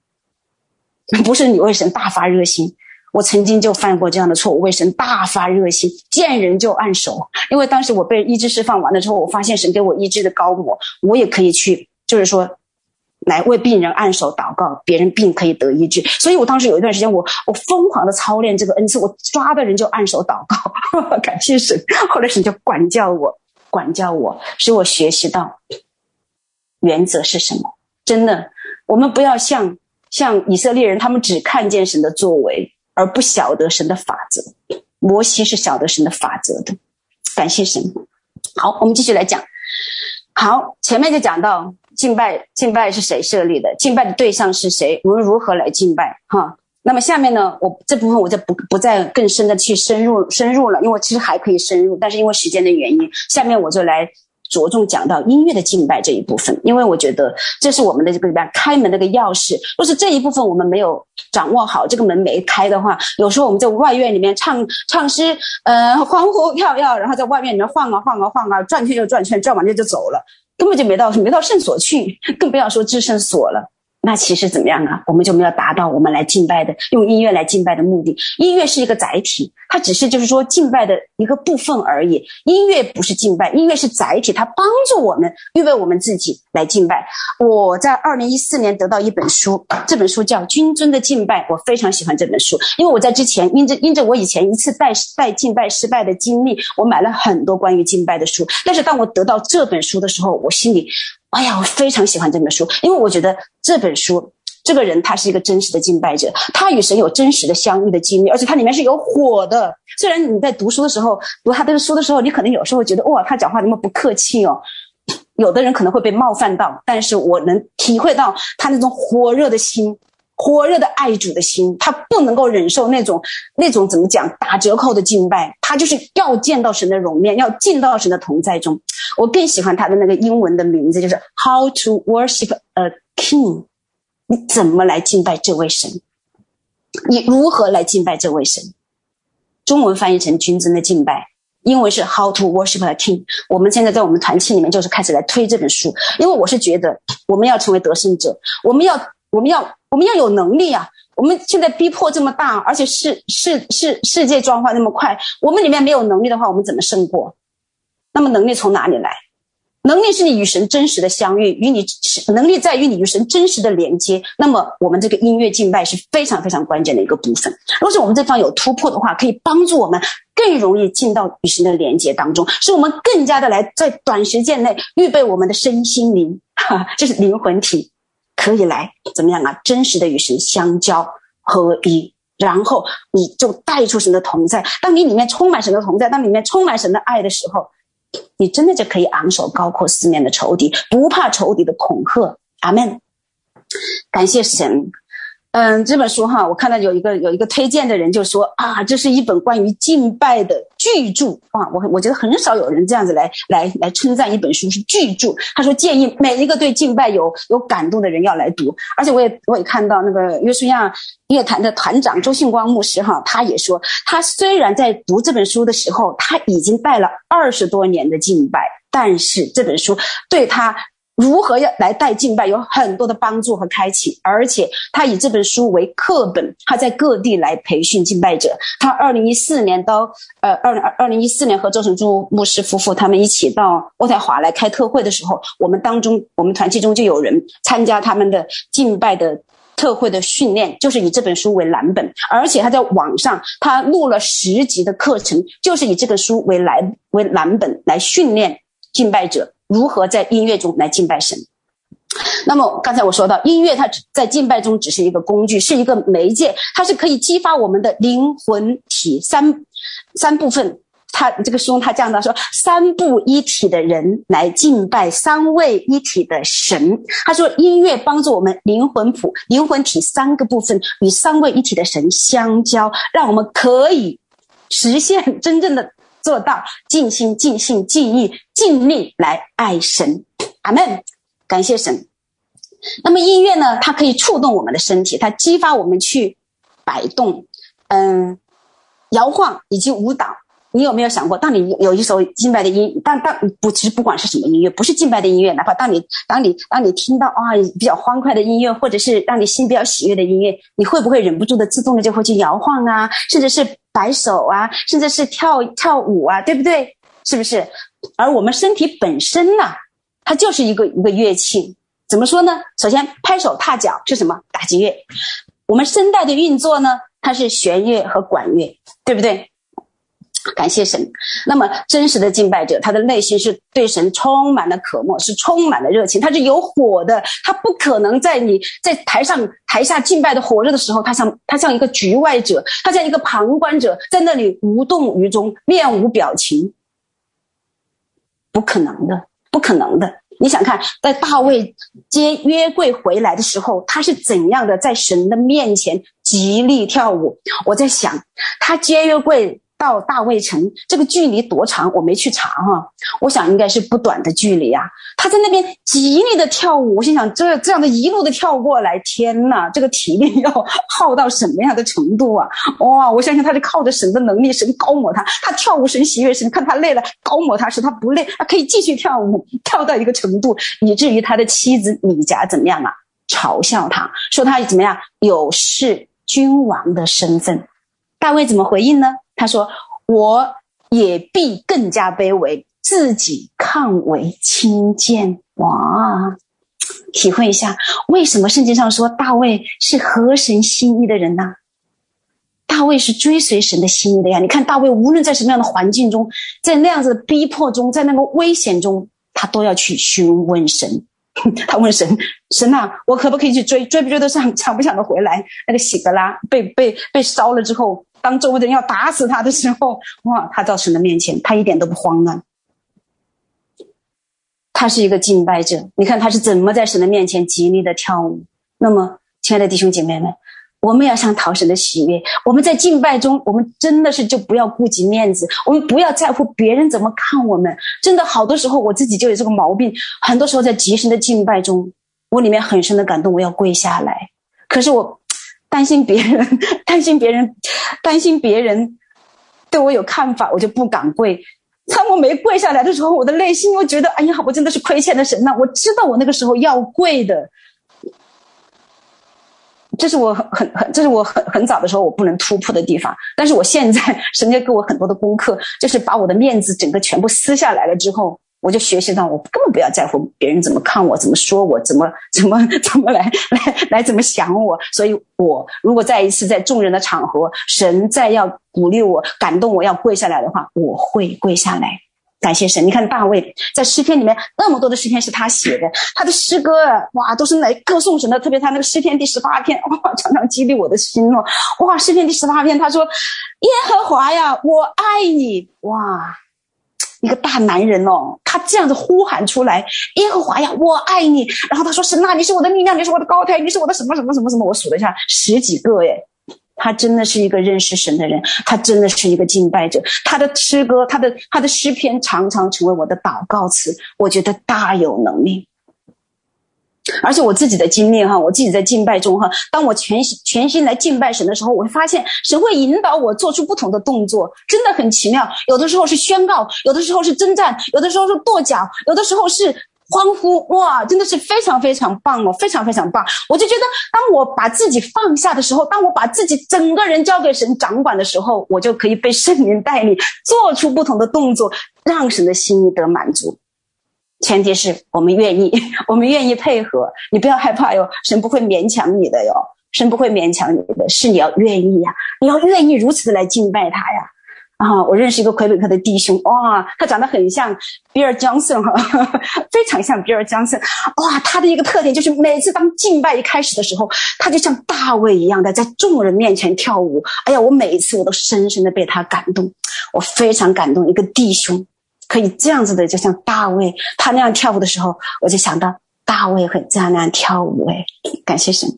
不是你为神大发热心。我曾经就犯过这样的错误，为神大发热心，见人就按手。因为当时我被医治释放完了之后，我发现神给我医治的高抹，我也可以去，就是说，来为病人按手祷告，别人病可以得医治。所以我当时有一段时间，我我疯狂的操练这个恩赐，我抓的人就按手祷告，感谢神。后来神就管教我，管教我，使我学习到。原则是什么？真的，我们不要像像以色列人，他们只看见神的作为，而不晓得神的法则。摩西是晓得神的法则的，感谢神。好，我们继续来讲。好，前面就讲到敬拜，敬拜是谁设立的？敬拜的对象是谁？我们如何来敬拜？哈，那么下面呢，我这部分我就不不再更深的去深入深入了，因为其实还可以深入，但是因为时间的原因，下面我就来。着重讲到音乐的敬拜这一部分，因为我觉得这是我们的这个里边开门的个钥匙。若是这一部分我们没有掌握好，这个门没开的话，有时候我们在外院里面唱唱诗，呃，欢呼跳跃，然后在外面里面晃啊晃啊晃啊，转圈又转圈，转完了就走了，根本就没到没到圣所去，更不要说至圣所了。那其实怎么样啊？我们就没有达到我们来敬拜的，用音乐来敬拜的目的。音乐是一个载体，它只是就是说敬拜的一个部分而已。音乐不是敬拜，音乐是载体，它帮助我们预备我们自己来敬拜。我在二零一四年得到一本书，这本书叫《君尊的敬拜》，我非常喜欢这本书，因为我在之前因着因着我以前一次带带敬拜失败的经历，我买了很多关于敬拜的书。但是当我得到这本书的时候，我心里。哎呀，我非常喜欢这本书，因为我觉得这本书，这个人他是一个真实的敬拜者，他与神有真实的相遇的经历，而且他里面是有火的。虽然你在读书的时候，读他这个书的时候，你可能有时候觉得哇，他讲话那么不客气哦，有的人可能会被冒犯到，但是我能体会到他那种火热的心。火热的爱主的心，他不能够忍受那种那种怎么讲打折扣的敬拜，他就是要见到神的容面，要进到神的同在中。我更喜欢他的那个英文的名字，就是 How to Worship a King。你怎么来敬拜这位神？你如何来敬拜这位神？中文翻译成君尊的敬拜，英文是 How to Worship a King。我们现在在我们团契里面就是开始来推这本书，因为我是觉得我们要成为得胜者，我们要我们要。我们要有能力啊！我们现在逼迫这么大，而且世世世世界转化那么快，我们里面没有能力的话，我们怎么胜过？那么能力从哪里来？能力是你与神真实的相遇，与你能力在于你与神真实的连接。那么我们这个音乐敬拜是非常非常关键的一个部分。如果是我们这方有突破的话，可以帮助我们更容易进到与神的连接当中，使我们更加的来在短时间内预备我们的身心灵，哈，就是灵魂体。可以来怎么样啊？真实的与神相交合一，然后你就带出神的同在。当你里面充满神的同在，当里面充满神的爱的时候，你真的就可以昂首高阔四面的仇敌，不怕仇敌的恐吓。阿门。感谢神。嗯，这本书哈，我看到有一个有一个推荐的人就说啊，这是一本关于敬拜的巨著啊。我我觉得很少有人这样子来来来称赞一本书是巨著。他说建议每一个对敬拜有有感动的人要来读。而且我也我也看到那个约书亚乐团的团长周信光牧师哈，他也说，他虽然在读这本书的时候他已经拜了二十多年的敬拜，但是这本书对他。如何要来带敬拜，有很多的帮助和开启，而且他以这本书为课本，他在各地来培训敬拜者。他二零一四年到呃二零二零一四年和周成珠牧师夫妇他们一起到渥太华来开特会的时候，我们当中我们团契中就有人参加他们的敬拜的特会的训练，就是以这本书为蓝本，而且他在网上他录了十集的课程，就是以这本书为来为蓝本来训练敬拜者。如何在音乐中来敬拜神？那么刚才我说到，音乐它在敬拜中只是一个工具，是一个媒介，它是可以激发我们的灵魂体三三部分。他这个书中他讲到说，三部一体的人来敬拜三位一体的神。他说，音乐帮助我们灵魂谱、灵魂体三个部分与三位一体的神相交，让我们可以实现真正的。做到尽心、尽性、尽意、尽力来爱神，阿门。感谢神。那么音乐呢？它可以触动我们的身体，它激发我们去摆动，嗯，摇晃以及舞蹈。你有没有想过，当你有一首敬拜的音，但但不，其实不管是什么音乐，不是敬拜的音乐，哪怕当你当你当你听到啊比较欢快的音乐，或者是让你心比较喜悦的音乐，你会不会忍不住的自动的就会去摇晃啊，甚至是摆手啊，甚至是跳跳舞啊，对不对？是不是？而我们身体本身呢，它就是一个一个乐器。怎么说呢？首先，拍手踏脚是什么？打击乐。我们声带的运作呢，它是弦乐和管乐，对不对？感谢神。那么，真实的敬拜者，他的内心是对神充满了渴慕，是充满了热情，他是有火的。他不可能在你在台上台下敬拜的火热的时候，他像他像一个局外者，他像一个旁观者，在那里无动于衷，面无表情。不可能的，不可能的。你想看，在大卫接约柜回来的时候，他是怎样的在神的面前极力跳舞？我在想，他接约柜。到大卫城这个距离多长？我没去查哈，我想应该是不短的距离啊。他在那边极力的跳舞，我心想这这样的一路的跳过来，天呐，这个体力要耗到什么样的程度啊？哇！我相信他是靠着神的能力，神高抹他，他跳舞神喜悦神，看他累了高抹他，时他不累，他可以继续跳舞，跳到一个程度，以至于他的妻子米甲怎么样啊？嘲笑他说他怎么样有失君王的身份。大卫怎么回应呢？他说：“我也必更加卑微，自己抗为轻贱。”哇，体会一下，为什么圣经上说大卫是合神心意的人呢？大卫是追随神的心意的呀。你看，大卫无论在什么样的环境中，在那样子的逼迫中，在那个危险中，他都要去询问神。他问神：“神啊，我可不可以去追？追不追得上？抢不抢得回来？那个洗格拉被被被烧了之后。”当周围的人要打死他的时候，哇！他到神的面前，他一点都不慌乱。他是一个敬拜者，你看他是怎么在神的面前极力的跳舞。那么，亲爱的弟兄姐妹们，我们要想讨神的喜悦，我们在敬拜中，我们真的是就不要顾及面子，我们不要在乎别人怎么看我们。真的，好多时候我自己就有这个毛病，很多时候在极深的敬拜中，我里面很深的感动，我要跪下来，可是我。担心别人，担心别人，担心别人对我有看法，我就不敢跪。当我没跪下来的时候，我的内心又觉得，哎呀，我真的是亏欠的神呐！我知道我那个时候要跪的，这是我很很很，这是我很很早的时候我不能突破的地方。但是我现在，神就给我很多的功课，就是把我的面子整个全部撕下来了之后。我就学习到，我根本不要在乎别人怎么看我，怎么说我，怎么怎么怎么来来来怎么想我。所以，我如果再一次在众人的场合，神再要鼓励我、感动我要跪下来的话，我会跪下来，感谢神。你看大卫在诗篇里面那么多的诗篇是他写的，他的诗歌哇都是来歌颂神的，特别他那个诗篇第十八篇哇，常常激励我的心哦。哇，诗篇第十八篇他说：“耶和华呀，我爱你。”哇。一个大男人哦，他这样子呼喊出来：“耶和华呀，我爱你。”然后他说：“神呐，你是我的力量，你是我的高台，你是我的什么什么什么什么。”我数了一下，十几个耶。他真的是一个认识神的人，他真的是一个敬拜者。他的诗歌，他的他的诗篇，常常成为我的祷告词。我觉得大有能力。而且我自己的经历哈，我自己在敬拜中哈，当我全心全心来敬拜神的时候，我会发现神会引导我做出不同的动作，真的很奇妙。有的时候是宣告，有的时候是征战，有的时候是跺脚，有的时候是欢呼。哇，真的是非常非常棒哦，非常非常棒。我就觉得，当我把自己放下的时候，当我把自己整个人交给神掌管的时候，我就可以被圣灵带领，做出不同的动作，让神的心意得满足。前提是我们愿意，我们愿意配合。你不要害怕哟，神不会勉强你的哟，神不会勉强你的，是你要愿意呀，你要愿意如此的来敬拜他呀。啊，我认识一个魁北克的弟兄，哇，他长得很像比尔·江森哈，非常像比尔·江森。哇，他的一个特点就是每次当敬拜一开始的时候，他就像大卫一样的在众人面前跳舞。哎呀，我每一次我都深深的被他感动，我非常感动一个弟兄。可以这样子的，就像大卫他那样跳舞的时候，我就想到大卫会这样那样跳舞。哎，感谢神。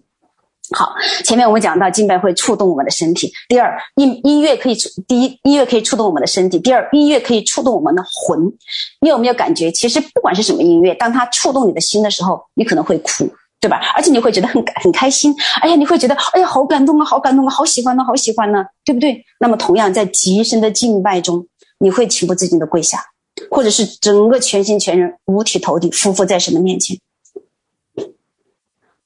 好，前面我们讲到敬拜会触动我们的身体。第二，音音乐可以触，第一，音乐可以触动我们的身体。第二，音乐可以触动我们的魂。你有没有感觉，其实不管是什么音乐，当它触动你的心的时候，你可能会哭，对吧？而且你会觉得很很开心。哎呀，你会觉得，哎呀，好感动啊，好感动啊，好喜欢呢，好喜欢呢，对不对？那么同样，在极深的敬拜中，你会情不自禁的跪下。或者是整个全心全人、五体投地、匍匐在神的面前。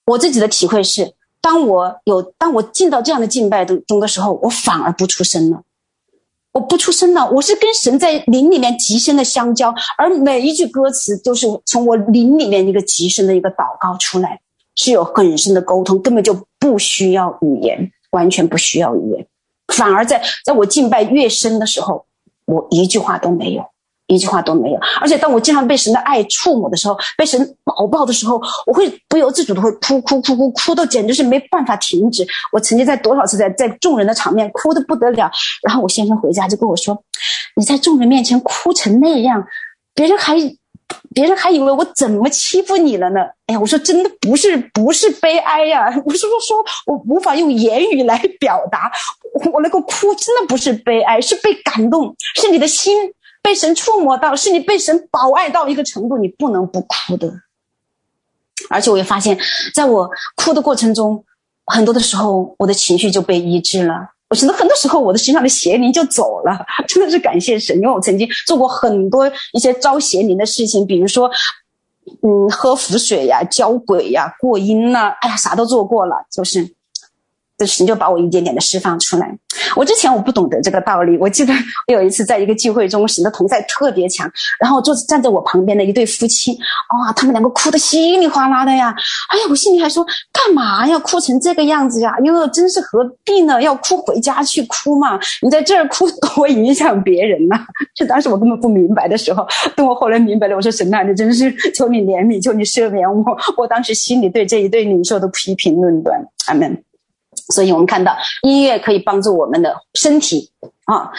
我自己的体会是，当我有当我进到这样的敬拜中的时候，我反而不出声了。我不出声了，我是跟神在灵里面极深的相交，而每一句歌词都是从我灵里面一个极深的一个祷告出来，是有很深的沟通，根本就不需要语言，完全不需要语言。反而在在我敬拜越深的时候，我一句话都没有。一句话都没有，而且当我经常被神的爱触摸的时候，被神抱抱的时候，我会不由自主的会哭哭哭哭哭到简直是没办法停止。我曾经在多少次在在众人的场面哭的不得了，然后我先生回家就跟我说：“你在众人面前哭成那样，别人还别人还以为我怎么欺负你了呢？”哎呀，我说真的不是不是悲哀呀，我是说说我无法用言语来表达，我那个哭真的不是悲哀，是被感动，是你的心。被神触摸到，是你被神保爱到一个程度，你不能不哭的。而且我也发现，在我哭的过程中，很多的时候我的情绪就被医治了。我觉得很多时候我的身上的邪灵就走了，真的是感谢神，因为我曾经做过很多一些招邪灵的事情，比如说，嗯，喝符水呀、交鬼呀、过阴呐，哎呀，啥都做过了，就是。这神就把我一点点的释放出来。我之前我不懂得这个道理。我记得我有一次在一个聚会中，神的同在特别强，然后坐站在我旁边的一对夫妻，哇，他们两个哭得稀里哗啦的呀！哎呀，我心里还说，干嘛要哭成这个样子呀？哟真是何必呢？要哭回家去哭嘛！你在这儿哭 多影响别人呐！就当时我根本不明白的时候，等我后来明白了，我说神啊，你真是求你怜悯，求你赦免我！我当时心里对这一对领袖的批评论断，阿门。所以我们看到音乐可以帮助我们的身体啊，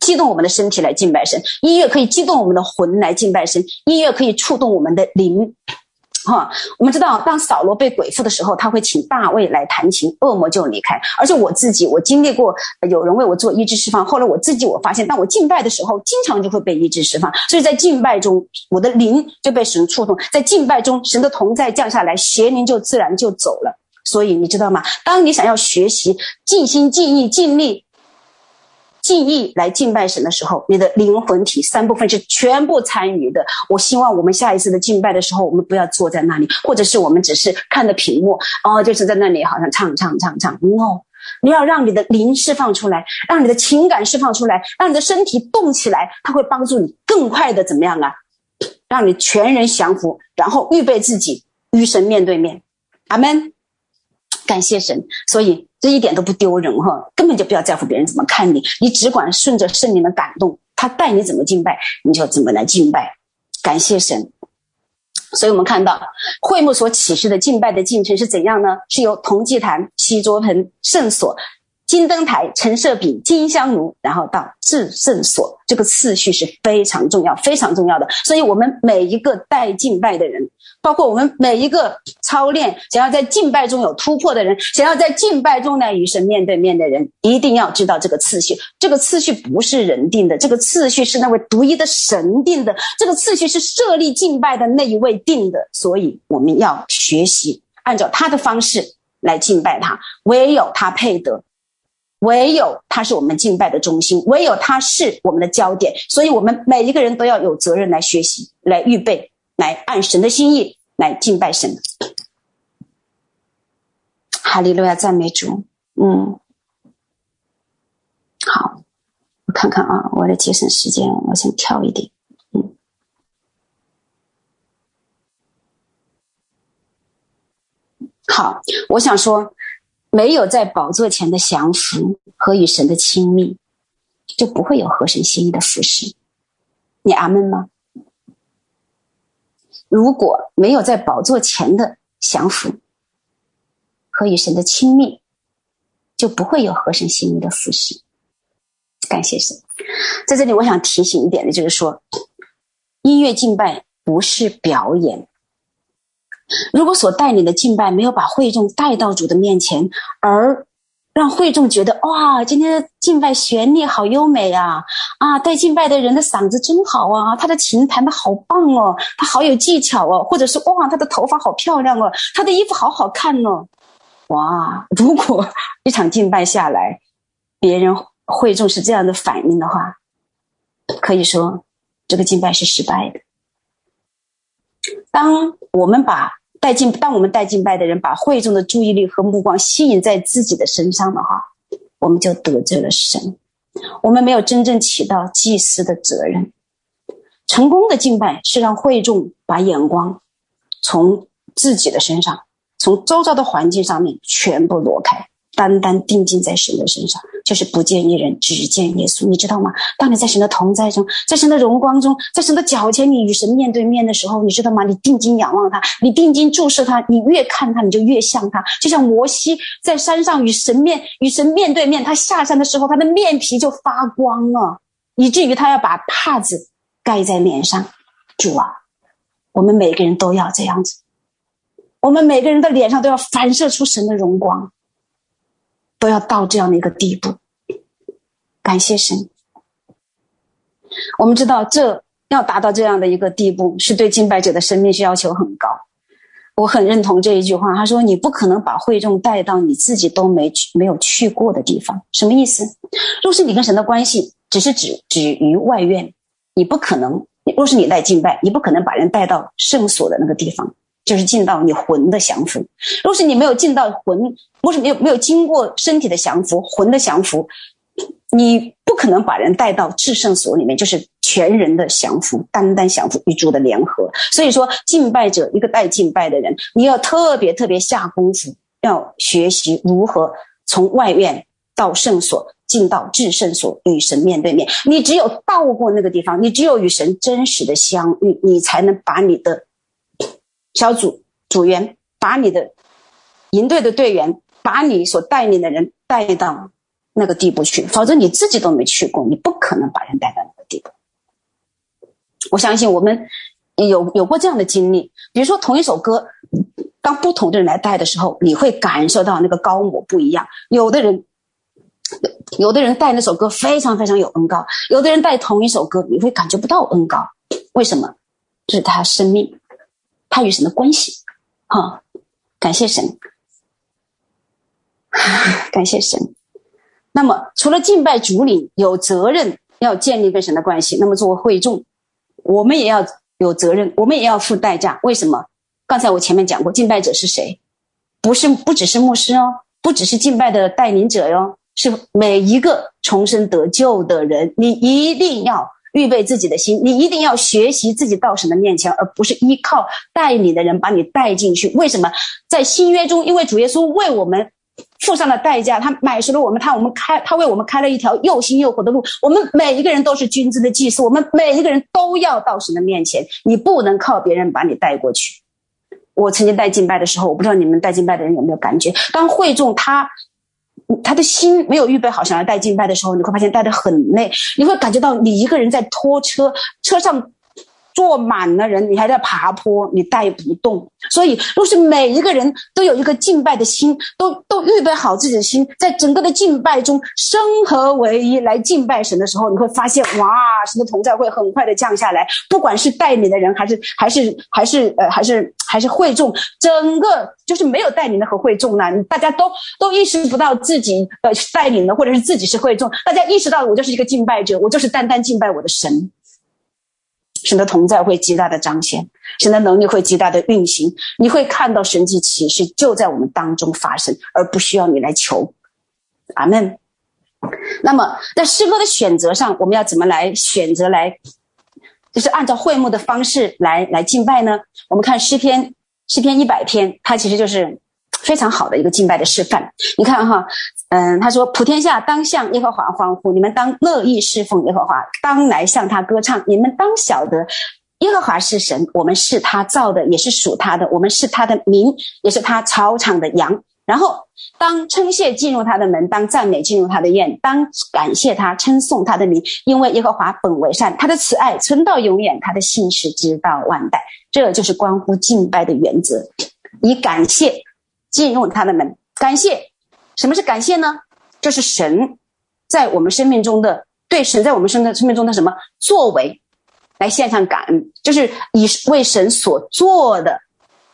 激动我们的身体来敬拜神；音乐可以激动我们的魂来敬拜神；音乐可以触动我们的灵。哈，我们知道，当扫罗被鬼附的时候，他会请大卫来弹琴，恶魔就离开。而且我自己，我经历过有人为我做医治释放。后来我自己，我发现，当我敬拜的时候，经常就会被医治释放。所以在敬拜中，我的灵就被神触动；在敬拜中，神的同在降下来，邪灵就自然就走了。所以你知道吗？当你想要学习尽心尽意尽力尽意来敬拜神的时候，你的灵魂体三部分是全部参与的。我希望我们下一次的敬拜的时候，我们不要坐在那里，或者是我们只是看着屏幕，哦，就是在那里好像唱唱唱唱。No，你要让你的灵释放出来，让你的情感释放出来，让你的身体动起来，它会帮助你更快的怎么样啊？让你全人降服，然后预备自己与神面对面。阿门。感谢神，所以这一点都不丢人哈，根本就不要在乎别人怎么看你，你只管顺着圣灵的感动，他带你怎么敬拜，你就怎么来敬拜。感谢神，所以我们看到会幕所启示的敬拜的进程是怎样呢？是由铜祭坛、锡桌盆、圣所、金灯台、陈设饼、金香炉，然后到至圣所，这个次序是非常重要、非常重要的。所以，我们每一个带敬拜的人，包括我们每一个操练想要在敬拜中有突破的人，想要在敬拜中呢与神面对面的人，一定要知道这个次序。这个次序不是人定的，这个次序是那位独一的神定的，这个次序是设立敬拜的那一位定的。所以，我们要学习按照他的方式来敬拜他，唯有他配得。唯有他是我们敬拜的中心，唯有他是我们的焦点，所以我们每一个人都要有责任来学习、来预备、来按神的心意来敬拜神。哈利路亚，赞美主。嗯，好，我看看啊，为了节省时间，我先跳一点。嗯，好，我想说。没有在宝座前的降服和与神的亲密，就不会有合神心意的服事。你阿门吗？如果没有在宝座前的降服和与神的亲密，就不会有合神心意的服事。感谢神。在这里，我想提醒一点的就是说，音乐敬拜不是表演。如果所带领的敬拜没有把会众带到主的面前，而让会众觉得哇，今天的敬拜旋律好优美啊！啊，带敬拜的人的嗓子真好啊，他的琴弹的好棒哦，他好有技巧哦，或者是哇，他的头发好漂亮哦，他的衣服好好看哦，哇！如果一场敬拜下来，别人会众是这样的反应的话，可以说这个敬拜是失败的。当我们把带敬，当我们带敬拜的人把会众的注意力和目光吸引在自己的身上的话，我们就得罪了神。我们没有真正起到祭司的责任。成功的敬拜是让会众把眼光从自己的身上，从周遭的环境上面全部挪开。单单定睛在神的身上，就是不见一人，只见耶稣。你知道吗？当你在神的同在中，在神的荣光中，在神的脚前，你与神面对面的时候，你知道吗？你定睛仰望他，你定睛注视他，你越看他，你就越像他。就像摩西在山上与神面与神面对面，他下山的时候，他的面皮就发光了，以至于他要把帕子盖在脸上。主啊，我们每个人都要这样子，我们每个人的脸上都要反射出神的荣光。都要到这样的一个地步，感谢神。我们知道，这要达到这样的一个地步，是对敬拜者的生命是要求很高。我很认同这一句话，他说：“你不可能把会众带到你自己都没去、没有去过的地方。”什么意思？若是你跟神的关系只是止止于外院，你不可能；若是你带敬拜，你不可能把人带到圣所的那个地方。就是进到你魂的降服。若是你没有进到魂，若是没有没有经过身体的降服，魂的降服，你不可能把人带到至圣所里面，就是全人的降服，单单降服与主的联合。所以说，敬拜者一个带敬拜的人，你要特别特别下功夫，要学习如何从外院到圣所，进到至圣所与神面对面。你只有到过那个地方，你只有与神真实的相遇，你才能把你的。小组组员把你的营队的队员，把你所带领的人带到那个地步去，否则你自己都没去过，你不可能把人带到那个地步。我相信我们有有过这样的经历，比如说同一首歌，当不同的人来带的时候，你会感受到那个高模不一样。有的人，有的人带那首歌非常非常有恩高，有的人带同一首歌，你会感觉不到恩高。为什么？这是他生命。他与神的关系，哈，感谢神，感谢神。那么，除了敬拜主领有责任要建立跟神的关系，那么作为会众，我们也要有责任，我们也要付代价。为什么？刚才我前面讲过，敬拜者是谁？不是，不只是牧师哦，不只是敬拜的带领者哟，是每一个重生得救的人，你一定要。预备自己的心，你一定要学习自己到神的面前，而不是依靠带你的人把你带进去。为什么？在新约中，因为主耶稣为我们付上了代价，他买赎了我们，他我们开，他为我们开了一条又新又活的路。我们每一个人都是君尊的祭司，我们每一个人都要到神的面前。你不能靠别人把你带过去。我曾经带敬拜的时候，我不知道你们带敬拜的人有没有感觉，当会众他他的心没有预备好想要带敬拜的时候，你会发现带得很累，你会感觉到你一个人在拖车，车上。坐满了人，你还在爬坡，你带不动。所以，若是每一个人都有一个敬拜的心，都都预备好自己的心，在整个的敬拜中生合为一来敬拜神的时候，你会发现，哇，神的同在会很快的降下来。不管是带领的人，还是还是还是呃，还是还是会众，整个就是没有带领的和会众呢，大家都都意识不到自己呃带领的，或者是自己是会众，大家意识到我就是一个敬拜者，我就是单单敬拜我的神。神的同在会极大的彰显，神的能力会极大的运行，你会看到神迹奇事就在我们当中发生，而不需要你来求。阿门。那么在诗歌的选择上，我们要怎么来选择来，就是按照会幕的方式来来敬拜呢？我们看诗篇，诗篇一百篇，它其实就是非常好的一个敬拜的示范。你看哈。嗯，他说：“普天下当向耶和华欢呼，你们当乐意侍奉耶和华，当来向他歌唱。你们当晓得，耶和华是神，我们是他造的，也是属他的。我们是他的民，也是他草场的羊。然后，当称谢进入他的门，当赞美进入他的院，当感谢他，称颂他的名，因为耶和华本为善，他的慈爱存到永远，他的信实直到万代。这就是关乎敬拜的原则，以感谢进入他的门，感谢。”什么是感谢呢？就是神在我们生命中的对神在我们生的生命中的什么作为，来献上感恩，就是以为神所做的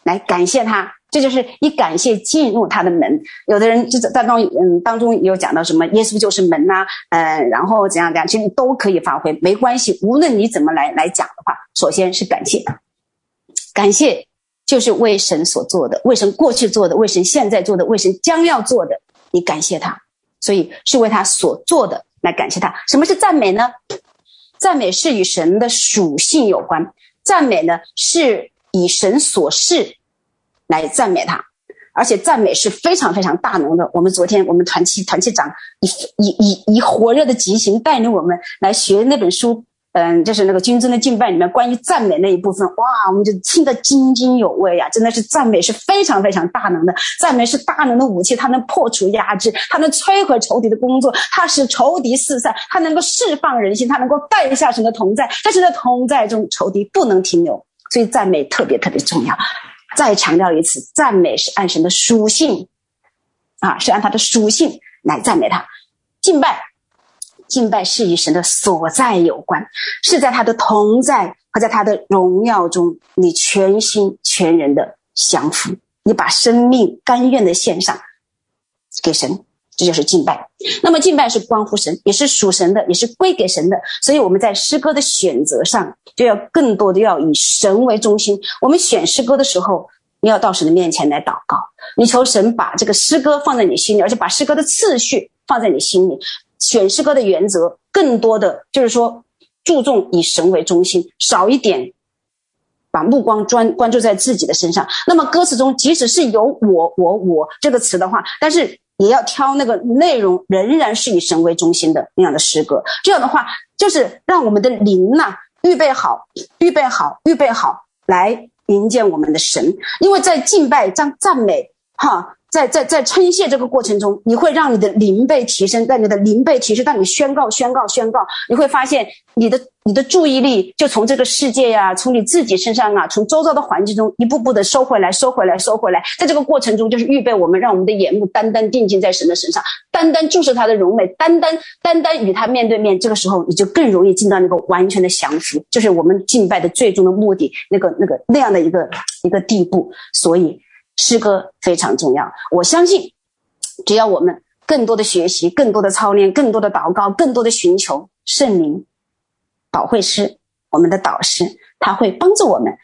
来感谢他。这就是以感谢进入他的门。有的人就在当中嗯当中有讲到什么耶稣就是门呐、啊，嗯，然后怎样怎样，其实都可以发挥，没关系。无论你怎么来来讲的话，首先是感谢，感谢就是为神所做的，为神过去做的，为神现在做的，为神将要做的。你感谢他，所以是为他所做的来感谢他。什么是赞美呢？赞美是与神的属性有关，赞美呢是以神所示来赞美他，而且赞美是非常非常大能的。我们昨天我们团契团契长以以以以火热的激情带领我们来学那本书。嗯，就是那个君尊的敬拜里面关于赞美那一部分，哇，我们就听得津津有味呀！真的是赞美是非常非常大能的，赞美是大能的武器，它能破除压制，它能摧毁仇敌的工作，它使仇敌四散，它能够释放人心，它能够带下神的同在，在神的同在中，仇敌不能停留，所以赞美特别特别重要。再强调一次，赞美是按神的属性，啊，是按他的属性来赞美他，敬拜。敬拜是与神的所在有关，是在他的同在和在他的荣耀中，你全心全人的降服，你把生命甘愿的献上给神，这就是敬拜。那么敬拜是关乎神，也是属神的，也是归给神的。所以我们在诗歌的选择上，就要更多的要以神为中心。我们选诗歌的时候，你要到神的面前来祷告，你求神把这个诗歌放在你心里，而且把诗歌的次序放在你心里。选诗歌的原则，更多的就是说，注重以神为中心，少一点把目光专关注在自己的身上。那么歌词中，即使是有我、我、我这个词的话，但是也要挑那个内容仍然是以神为中心的那样的诗歌。这样的话，就是让我们的灵呐、预备好，预备好，预备好来迎接我们的神。因为在敬拜、赞赞美，哈。在在在称谢这个过程中，你会让你的灵被提升，在你的灵被提升，当你宣告、宣告、宣告，你会发现你的你的注意力就从这个世界呀、从你自己身上啊，从周遭的环境中一步步的收回来、收回来、收回来。在这个过程中，就是预备我们，让我们的眼目单单定睛在神的身上，单单注视他的荣美，单单单单与他面对面。这个时候，你就更容易进到那个完全的降服，就是我们敬拜的最终的目的，那个那个那样的一个一个地步。所以。诗歌非常重要，我相信，只要我们更多的学习、更多的操练、更多的祷告、更多的寻求圣灵、保惠师，我们的导师，他会帮助我们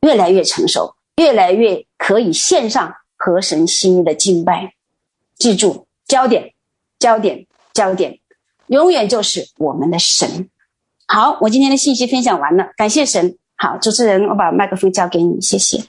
越来越成熟，越来越可以献上合神心意的敬拜。记住，焦点、焦点、焦点，永远就是我们的神。好，我今天的信息分享完了，感谢神。好，主持人，我把麦克风交给你，谢谢。